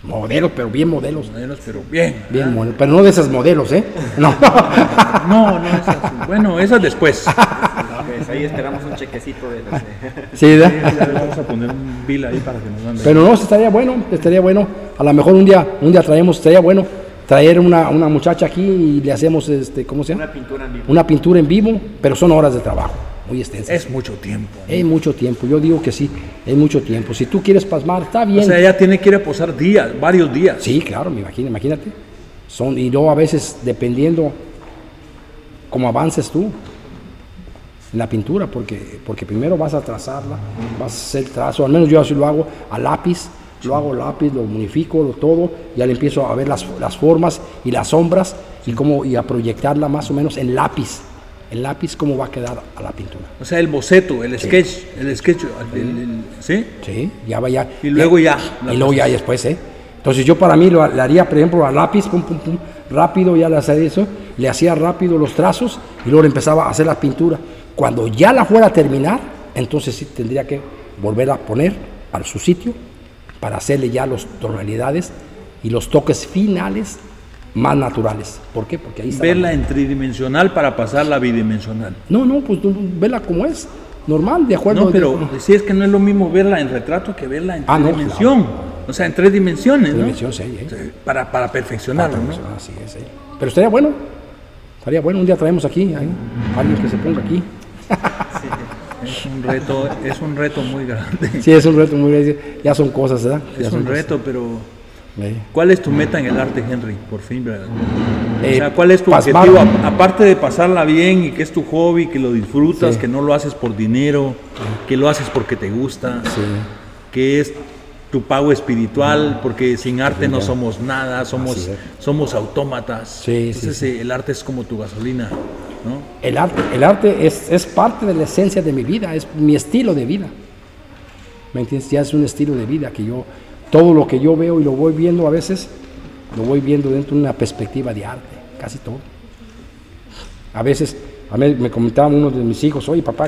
Modelos, pero bien modelos. Modelos, pero bien. Bien, pero no de esas modelos, ¿eh? No. no, no esas. Bueno, esas después. Pues ahí esperamos un chequecito de las... Sí, vamos a poner un bill ahí para que nos manden. Pero no, estaría bueno, estaría bueno. A lo mejor un día, un día traemos, estaría bueno traer una, una muchacha aquí y le hacemos, este, ¿cómo se llama? Una pintura en vivo. Una pintura en vivo, pero son horas de trabajo muy extensas. Es mucho tiempo. Es mucho tiempo, yo digo que sí, es mucho tiempo. Si tú quieres pasmar, está bien. O sea, ella tiene que ir a posar días, varios días. Sí, claro, me imagino, imagínate. Son, y luego a veces, dependiendo cómo avances tú, en la pintura, porque, porque primero vas a trazarla, vas a hacer el trazo, al menos yo así lo hago a lápiz, lo hago lápiz, lo unifico, lo todo, ya le empiezo a ver las, las formas y las sombras y, cómo, y a proyectarla más o menos en lápiz. El lápiz, cómo va a quedar a la pintura. O sea, el boceto, el sketch, el sketch, ¿sí? Sí, ya vaya. Y luego ya. y luego ya después, ¿eh? Entonces yo para mí lo, le haría, por ejemplo, a lápiz, pum, pum, pum, rápido, ya le hacía eso, le hacía rápido los trazos y luego le empezaba a hacer la pintura. Cuando ya la fuera a terminar, entonces sí tendría que volver a poner a su sitio para hacerle ya las tonalidades y los toques finales más naturales. ¿Por qué? Porque ahí está. Verla en tridimensional para pasarla a bidimensional. No, no, pues verla como es, normal, de acuerdo. No, pero si es que no es lo mismo verla en retrato que verla en ah, dimensión. O sea, en tres dimensiones, ¿no? Dimensión, sí, ¿eh? Para, para perfeccionarlo, ¿no? Así es, ¿eh? Pero estaría bueno. Estaría bueno, un día traemos aquí, a alguien que se ponga aquí. Es un reto, es un reto muy grande. Sí, es un reto muy grande. Ya son cosas, ¿verdad? es un reto, pero ¿cuál es tu meta en el arte, Henry? Por fin, ¿verdad? o eh, sea, ¿cuál es tu objetivo? Aparte de pasarla bien y que es tu hobby, que lo disfrutas, que no lo haces por dinero, que lo haces porque te gusta, que es tu pago espiritual, porque sin arte no somos nada, somos, somos autómatas. Entonces el arte es como tu gasolina. El arte, el arte es, es, parte de la esencia de mi vida, es mi estilo de vida. ¿Me entiendes? Ya es un estilo de vida que yo, todo lo que yo veo y lo voy viendo a veces, lo voy viendo dentro de una perspectiva de arte, casi todo. A veces, a mí me comentaba uno de mis hijos, oye papá,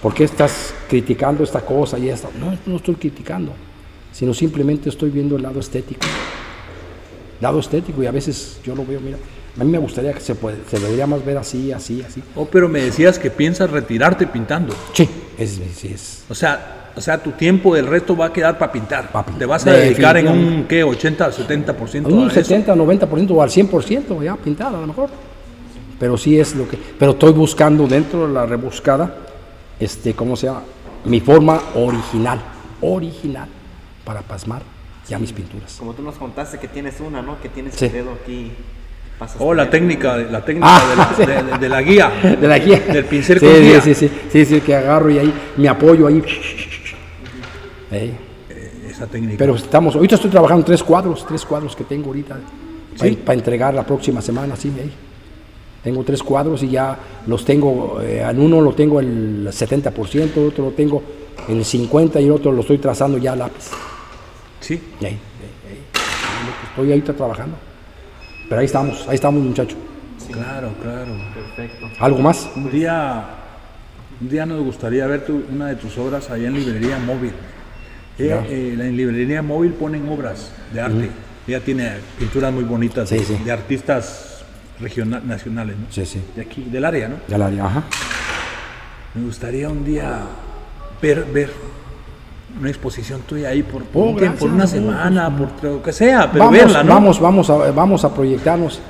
¿por qué estás criticando esta cosa y esta? No, no estoy criticando, sino simplemente estoy viendo el lado estético. Lado estético y a veces yo lo veo, mira, a mí me gustaría que se, puede, se debería más ver así, así, así. Oh, pero me decías que piensas retirarte pintando. Sí, es, es. O sea, o sea, tu tiempo del resto va a quedar para pintar. Te vas a dedicar en un, ¿qué? 80, 70%. Un 70, 90% o al 100% ya pintar a lo mejor. Pero sí es lo que... Pero estoy buscando dentro de la rebuscada, este, ¿cómo se llama? Mi forma original. original para pasmar ya mis pinturas. Como tú nos contaste que tienes una, ¿no? Que tienes el dedo aquí. Oh, la técnica, la técnica ah, de, la, guía. De la guía. Del pincel sí, sí, Sí, sí, sí, sí, que agarro y ahí me apoyo ahí. Eh, esa técnica. Pero estamos, ahorita estoy trabajando tres cuadros, tres cuadros que tengo ahorita para, entregar la próxima semana, sí, ahí. Tengo tres cuadros y ya los tengo, eh, en uno lo tengo el 70%, otro lo tengo en el 50% y el otro lo estoy trazando ya a lápiz. Sí. Y ahí, Estoy ahorita trabajando. Pero ahí estamos, ahí estamos muchachos. Claro, claro. Perfecto. ¿Algo más? Un día, un día nos gustaría ver una de tus obras allá en Librería Móvil. Eh, en Librería Móvil ponen obras de arte. Ella tiene pinturas muy bonitas de, artistas regionales, nacionales, ¿no? Sí, sí. De aquí, del área, ¿no? Del área, ajá. Me gustaría un día ver, ver una exposición tuya ahí por, por, oh, por una semana, por lo que sea, pero vamos, verla, ¿no? Vamos, vamos a, vamos a proyectarnos.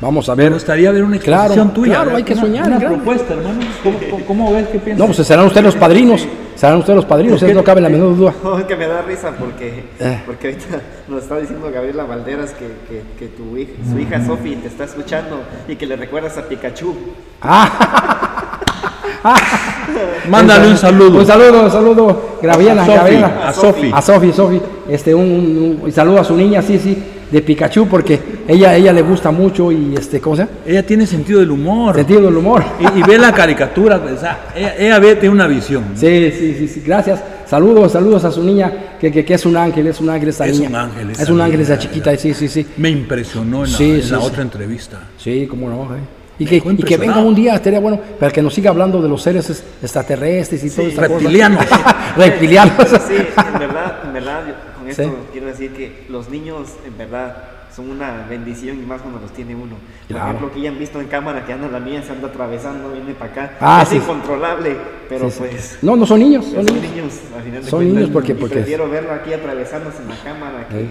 Vamos a ver. Me gustaría ver una exposición tuya. Claro, hay que soñar. Una propuesta, hermano. ¿Cómo, ves? ¿Qué piensas? No, pues serán ustedes los padrinos. Serán ustedes los padrinos, eso no cabe la menor duda. No, es que me da risa porque, eh. porque ahorita nos está diciendo Gabriela Valderas que, que, que tu hija, su hija Sofi te está escuchando y que le recuerdas a Pikachu. Ah. Mándale un saludo. Un saludo, un saludo. Graviela, a A Sofi. A Sofi, Sofi. Este, un, un, saludo a su niña, sí, sí, de Pikachu, porque ella, ella le gusta mucho y este, ¿cómo se llama? Ella tiene sentido del humor. Sentido del humor. Y, ve la caricatura, o sea, ella, ve, tiene una visión. Sí, sí, sí, sí, gracias. Saludos, saludos a su niña, que, que, que, es un ángel, es un ángel esa es niña. Un ángel, es un ángel esa chiquita, sí, sí, sí. Me impresionó en la, en la otra entrevista. Sí, cómo no, eh. Y que, y que, venga un día, estaría bueno, para que nos siga hablando de los seres extraterrestres y todo eso. Reptilianos. reptilianos. Sí, en verdad, en verdad, con esto quiero decir que los niños, en verdad, son una bendición y más cuando los tiene uno. Por ejemplo, que ya han visto en cámara que anda la mía, se anda atravesando, viene para acá. Ah, es incontrolable, pero pues. No, no son niños. Son, niños. niños al final son niños porque, porque. Prefiero verlo aquí atravesándose en la cámara que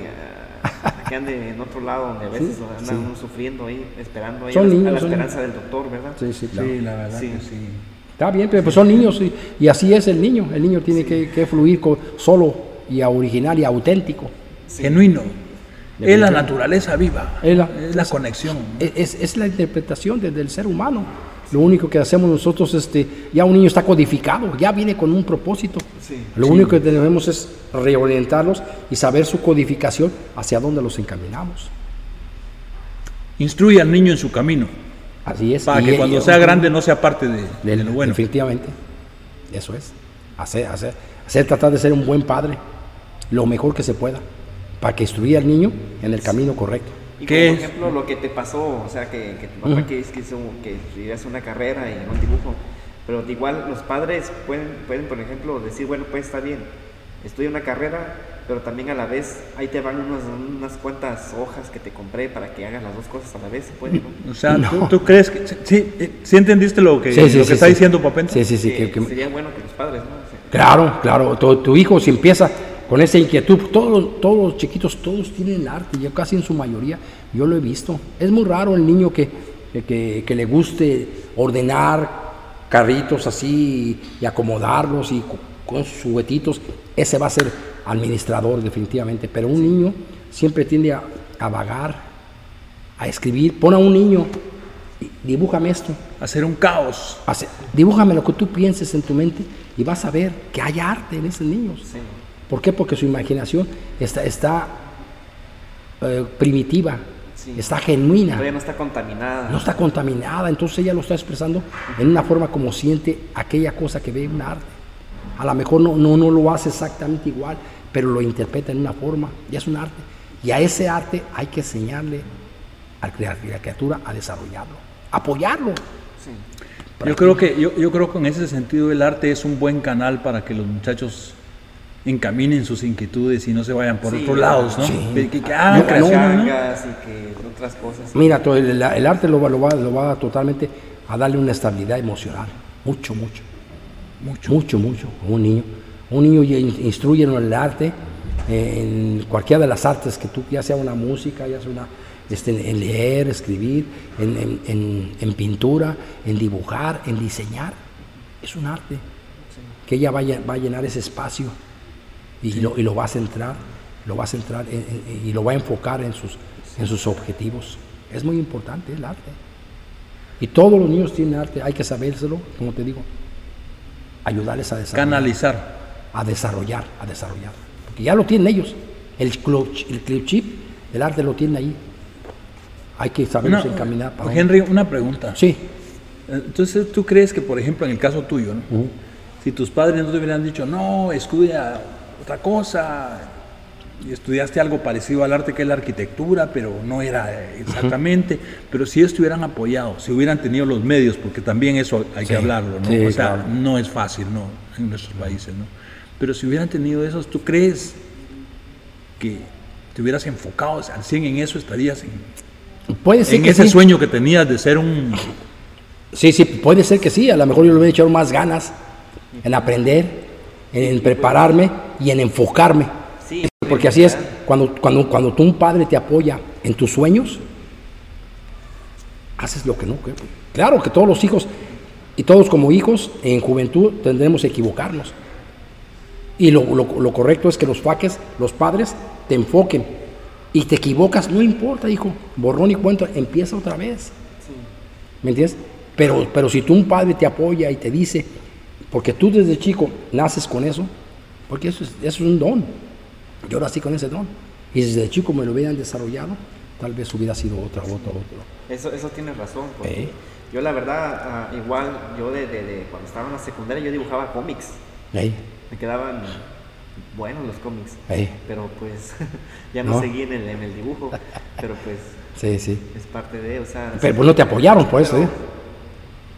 que ande en otro lado donde a veces andan sufriendo ahí, esperando ahí a, la, esperanza del doctor, ¿verdad? Sí, sí, claro. Sí, la verdad sí. Está bien, pero pues son niños y, así es el niño. El niño tiene que, fluir solo y original y auténtico. Genuino. Es la naturaleza viva. Es la, conexión. Es, es, la interpretación desde el ser humano. Lo único que hacemos nosotros, este, ya un niño está codificado, ya viene con un propósito. Lo único que debemos es reorientarlos y saber su codificación hacia dónde los encaminamos. Instruye al niño en su camino. Así es. Para que cuando sea grande no sea parte de, lo bueno. Definitivamente. Eso es. Hacer, hacer, hacer, tratar de ser un buen padre, lo mejor que se pueda, para que instruya al niño en el camino correcto. Y por ejemplo, lo que te pasó, o sea, que, que tu papá que, quiso que estudias una carrera y un dibujo, pero igual los padres pueden, pueden, por ejemplo, decir, bueno, pues está bien, estudia una carrera, pero también a la vez ahí te van unas, unas cuantas hojas que te compré para que hagas las dos cosas a la vez, puede, ¿no? O sea, ¿tú, crees que sí, sí entendiste lo que, lo que está diciendo papá? Sí, sí, sí. Que, sería bueno que los padres, ¿no? Claro, claro, tu, tu hijo si empieza con esa inquietud. Todos, todos los chiquitos, todos tienen arte, yo casi en su mayoría, yo lo he visto. Es muy raro el niño que, que, le guste ordenar carritos así y, acomodarlos y con sus juguetitos. Ese va a ser administrador definitivamente, pero un niño siempre tiende a, vagar, a escribir. Pon a un niño, dibújame esto. Hacer un caos. dibújame lo que tú pienses en tu mente y vas a ver que hay arte en esos niños. ¿Por qué? Porque su imaginación está, está eh, primitiva, está genuina. Todavía no está contaminada. No está contaminada, entonces ella lo está expresando en una forma como siente aquella cosa que ve un arte. A lo mejor no, no, no lo hace exactamente igual, pero lo interpreta en una forma, y es un arte. Y a ese arte hay que enseñarle a la criatura a desarrollarlo, apoyarlo. Yo creo que yo, yo creo que en ese sentido el arte es un buen canal para que los muchachos encaminen sus inquietudes y no se vayan por otros lados, ¿no? Que, que, hagan y que otras cosas. Mira, el, el, arte lo va, lo, va, lo va totalmente a darle una estabilidad emocional. Mucho, mucho. Mucho. Mucho, mucho. Un niño. Un niño instruye en el arte, en cualquiera de las artes que tú, ya sea una música, ya sea una, este, en leer, escribir, en, en, en, pintura, en dibujar, en diseñar. Es un arte. Que ella vaya, va a llenar ese espacio y, lo, y lo va a centrar, lo va a centrar y lo va a enfocar en sus, en sus objetivos. Es muy importante el arte. Y todos los niños tienen arte, hay que sabérselo, como te digo, ayudarles a desarrollar. Canalizar. A desarrollar, a desarrollar. Porque ya lo tienen ellos. El club, el chip, el arte lo tienen ahí. Hay que saberlos encaminar. Para Henry, una pregunta. Sí. Entonces, ¿tú crees que, por ejemplo, en el caso tuyo, si tus padres no te hubieran dicho, no, estudia otra cosa, y estudiaste algo parecido al arte que es la arquitectura, pero no era exactamente, pero si estuvieran apoyado, si hubieran tenido los medios, porque también eso hay que hablarlo, ¿no? o sea, no es fácil, ¿no? En nuestros países, ¿no? Pero si hubieran tenido esos, ¿tú crees que te hubieras enfocado al 100 en eso, estarías en, puede ser en ese sueño que tenías de ser un... Sí, sí, puede ser que sí, a lo mejor yo le hubiera echado más ganas en aprender, en prepararme y en enfocarme porque así es, cuando, cuando, cuando tú un padre te apoya en tus sueños, haces lo que no. Claro que todos los hijos, y todos como hijos, en juventud tendremos que equivocarnos. Y lo, correcto es que los faques, los padres, te enfoquen. Y te equivocas, no importa, hijo. Borrón y cuento, empieza otra vez. ¿Me entiendes? Pero, pero si tú un padre te apoya y te dice, porque tú desde chico naces con eso, porque eso es, eso es un don. Yo nací con ese don. Y desde chico me lo hubieran desarrollado, tal vez hubiera sido otro, otro, otro. Eso, eso tienes razón. Porque Yo la verdad, ah, igual, yo de, cuando estaba en la secundaria, yo dibujaba cómics. Me quedaban buenos los cómics. Pero pues ya no, seguí en el, en el, dibujo. Pero pues sí, sí. es parte de, o sea... Pero pues no te apoyaron por eso, ¿eh?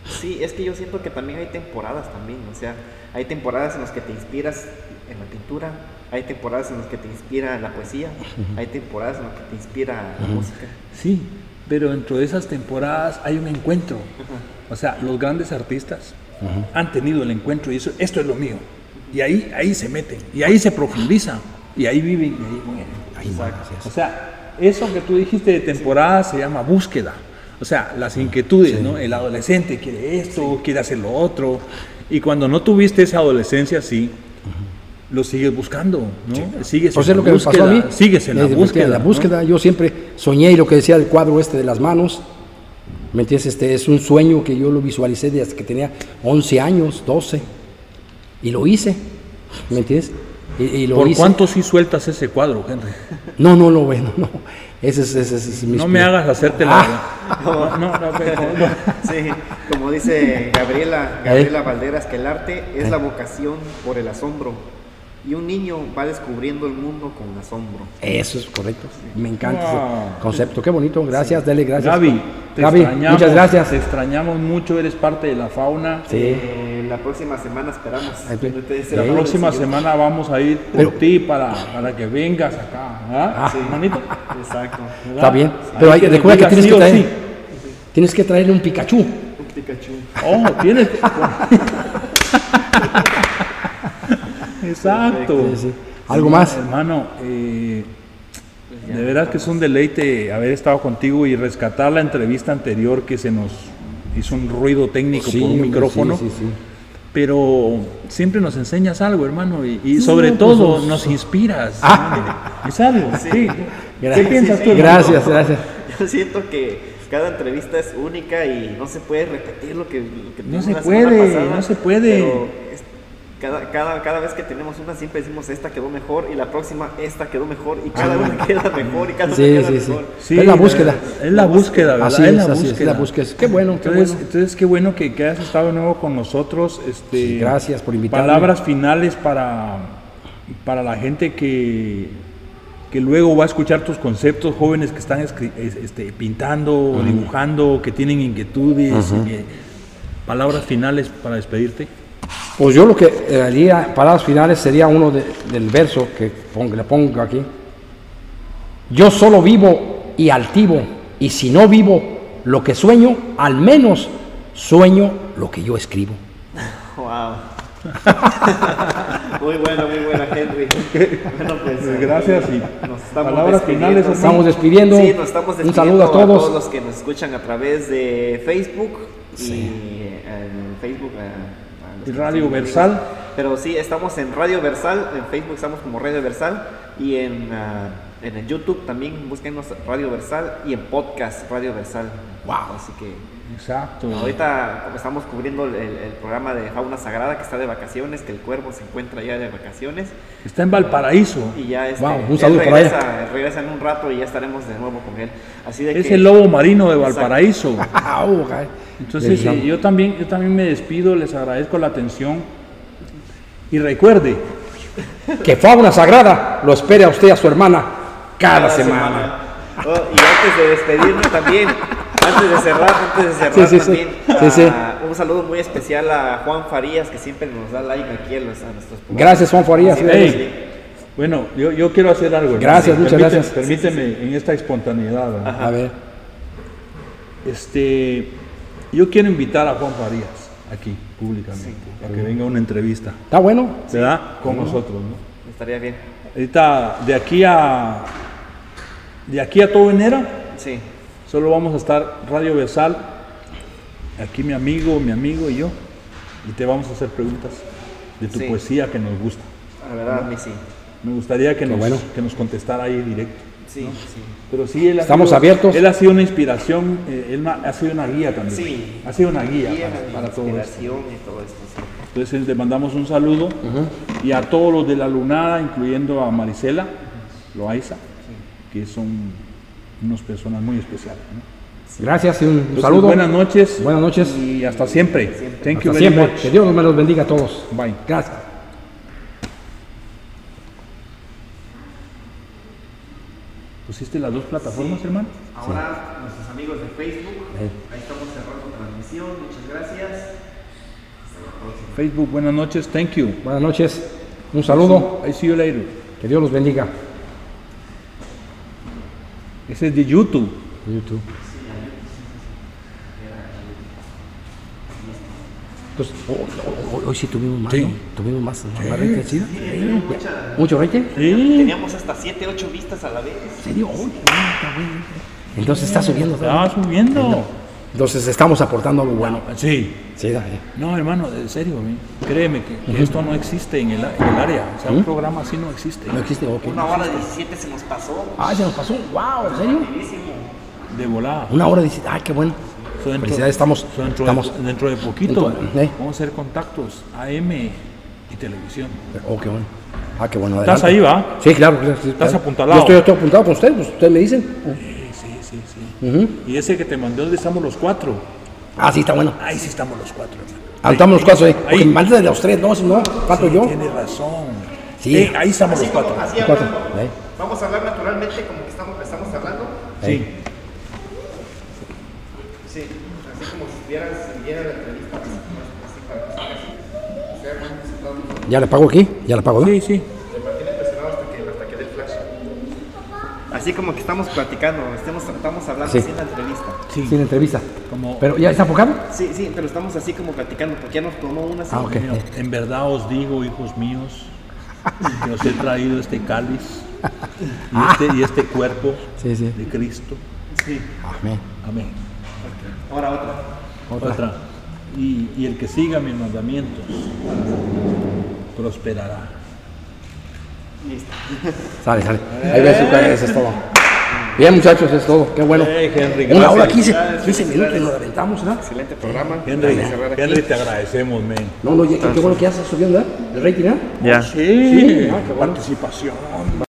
Sí, es que yo siento que también hay temporadas también, o sea, hay temporadas en las que te inspiras en la pintura, hay temporadas en las que te inspira la poesía, hay temporadas en las que te inspira la música. Sí, pero dentro de esas temporadas hay un encuentro. O sea, los grandes artistas han tenido el encuentro y eso, esto es lo mío. Y ahí, ahí se meten, y ahí se profundizan, y ahí viven, y ahí mueren. o sea, eso que tú dijiste de temporada se llama búsqueda. O sea, las inquietudes, ¿no? El adolescente quiere esto, quiere hacer lo otro. Y cuando no tuviste esa adolescencia así, lo sigues buscando, ¿no? Sigues pues en lo que búsqueda, pasó a mí. Sigues en la búsqueda. la búsqueda. Yo siempre soñé y lo que decía el cuadro este de las manos, ¿me entiendes? Este es un sueño que yo lo visualicé desde que tenía 11 años, 12, y lo hice, ¿me entiendes? Y, lo ¿Por cuánto sí sueltas ese cuadro, Henry? No, no, no, bueno, no. Ese es, ese es, No me hagas hacerte la... Ah. No, no, no, Sí, como dice Gabriela, ¿Eh? Gabriela Valderas, que el arte es la vocación por el asombro y un niño va descubriendo el mundo con asombro. Eso es correcto. Me encanta ese concepto. Qué bonito. Gracias, dele gracias. Gaby, Gaby muchas gracias. Te extrañamos mucho, eres parte de la fauna. Sí. Eh, la próxima semana esperamos. la próxima semana vamos a ir por ti para, para que vengas acá. ¿Ah? ah. Sí. Manito. Exacto. Está bien. Pero hay, recuerda que tienes que traer. Tienes que traerle un Pikachu. Un Pikachu. Oh, tienes. Exacto. ¿Algo más? Hermano, eh, de verdad que es un deleite haber estado contigo y rescatar la entrevista anterior que se nos hizo un ruido técnico por un micrófono. Pero siempre nos enseñas algo, hermano, y, sobre pues, todo nos inspiras. Ah. ¿Es algo? Sí. ¿Qué piensas tú? Gracias, gracias. Yo siento que cada entrevista es única y no se puede repetir lo que, no se puede, no se puede cada, cada, cada, vez que tenemos una siempre decimos esta quedó mejor y la próxima esta quedó mejor y cada una queda mejor y cada una queda mejor. Sí. es la búsqueda. Es la búsqueda, ¿verdad? Así es, la, búsqueda. Es, la búsqueda. Qué bueno, qué entonces, bueno. Entonces, qué bueno que, que has estado de nuevo con nosotros. Este, gracias por invitarme. Palabras finales para, para la gente que, que luego va a escuchar tus conceptos, jóvenes que están este, pintando, o dibujando, que tienen inquietudes. palabras finales para despedirte. Pues yo lo que haría, palabras finales, sería uno del verso que le pongo aquí. Yo solo vivo y altivo, y si no vivo lo que sueño, al menos sueño lo que yo escribo. Wow. muy bueno, muy buena, Henry. Bueno, pues, pues gracias y palabras finales. estamos despidiendo. Sí, nos estamos despidiendo Un saludo a todos. a todos los que nos escuchan a través de Facebook y en Facebook. Radio Versal. Pero sí, estamos en Radio Versal, en Facebook estamos como Radio Versal y en, ah, en el YouTube también búsquenos Radio Versal y en podcast Radio Versal. Wow. Así que Exacto. ahorita estamos cubriendo el, el programa de Fauna Sagrada que está de vacaciones, que el cuervo se encuentra ya de vacaciones Está en Valparaíso. y ya este, Wow, un él saludo por allá. regresa, regresa en un rato y ya estaremos de nuevo con él. Así de Es que el lobo marino de. Valparaíso. Ah, oh. Entonces, eh, yo también, yo también me despido, les agradezco la atención. Y recuerde, Que fauna sagrada lo espere a usted y a su hermana cada, semana. Oh, y antes de despedirme también, antes de cerrar, antes de cerrar Sí, también, Sí, sí. ah, un saludo muy especial a Juan Farías que siempre nos da like aquí a, los, a nuestros programas. Gracias, Juan Farías. Sí, Hey. bueno, yo, yo quiero hacer algo. hermano. Gracias, muchas gracias. Permíteme en esta espontaneidad. A ver. Este, yo quiero invitar a Juan Farías aquí públicamente para que venga a una entrevista, ¿Está bueno? ¿verdad? Con nosotros, ¿no? Estaría bien. Ahorita de aquí a de aquí a todo enero Sí. Solo vamos a estar Radio Versal, aquí mi amigo, mi amigo y yo, y te vamos a hacer preguntas de tu Sí. poesía que nos gusta. La verdad, a mí sí. Me gustaría que nos, bueno. que nos contestara ahí directo. Sí, sí. Pero sí, él ha Estamos sido- abiertos. Él ha sido una inspiración, eh, él ha sido una guía también. Sí. Ha sido una guía Guía, para, para todo esto. inspiración y todo esto. sí. Entonces le mandamos un saludo y a todos los de la lunada, incluyendo a Marisela, Loaiza, que son unas personas muy especiales. ¿no? Gracias y un Entonces, saludo. Buenas noches. Buenas noches. Y hasta siempre. Thank Hasta you very siempre. much. Que Dios me los bendiga a todos. Bye. Gracias. ¿Pusiste las dos plataformas, hermano? Ahora, nuestros amigos de Facebook, ahí estamos cerrando transmisión. Muchas gracias. Hasta la próxima. Facebook, buenas noches. Thank you. Buenas noches. Un saludo. I see you later. Que Dios los bendiga. Ese es de YouTube. YouTube. Entonces, hoy, hoy- hoy sí tuvimos más, Sí. ¿no? Tuvimos más, más ¿sí? ¿Mucho rating? Sí. Teníamos hasta 7, 8 vistas a la vez. ¿En serio? Entonces está subiendo. Está subiendo. Entonces estamos aportando algo bueno. Sí. Sí, No, hermano, en serio, mi- créeme que, que esto no existe en el, en el área. O sea, un programa así no existe. no existe. ok. Una hora 17 se nos pasó. Ah, se nos pasó. Wow, ¿en serio? De volada. Una hora dice, ay, qué bueno. So, dentro- Felicidades, estamos, so, dentro, estamos, de, dentro de poquito Dentro- ¿eh? vamos a hacer contactos AM y televisión. oh, qué bueno. Ah, qué bueno. ¿Estás ahí, va? Sí, claro. Estás claro. apuntalado. Yo estoy, estoy apuntado con ustedes, pues ustedes me dicen. Sí, sí, sí. sí. Y ese que te mandó, ¿dónde estamos los cuatro? Ah, sí, está bueno. Ahí sí estamos los cuatro, hermano. Ah, estamos los cuatro ahí. ahí. Porque falta de los tres, no, si no, falto yo. Tienes razón. Sí. Eh, ahí estamos los como- cuatro. así Cuatro. hablando. ¿eh? Vamos a hablar naturalmente como que estamos, estamos hablando. Sí. Sí, así como si estuvieras viera la entrevista. Así, para que muy concentrado. Ya le pago aquí, ya le pago, ¿no? Sí, sí. Me mantiene impresionado hasta que, hasta que dé el flash. Así como que estamos platicando, estamos, estamos hablando Sí. así en la entrevista. Sí. Sin entrevista. Como, Pero ya está enfocado. Sí, sí, pero estamos así como platicando, porque ya nos tomó una. Ah, ok. Mío, En verdad os digo, hijos míos, que os he traído este cáliz y este, y este cuerpo Sí, sí. de Cristo. Sí. Amén. Amén. Ahora otra. Otra. Otra. Y, y el que siga mis mandamientos prosperará. Listo. Sale, sale. Ahí ves, eso es todo. Bien, muchachos, es todo. Qué bueno. Hey, Henry, Una gracias. hora 15, Gracias, 15 minutos y nos aventamos, ¿verdad? Excelente programa. Henry. Henry, te agradecemos, men. No, no, ya- qué, qué bueno que ya está subiendo, ¿verdad? El rating, ¿verdad? Ya. Sí, ah, qué bueno. participación.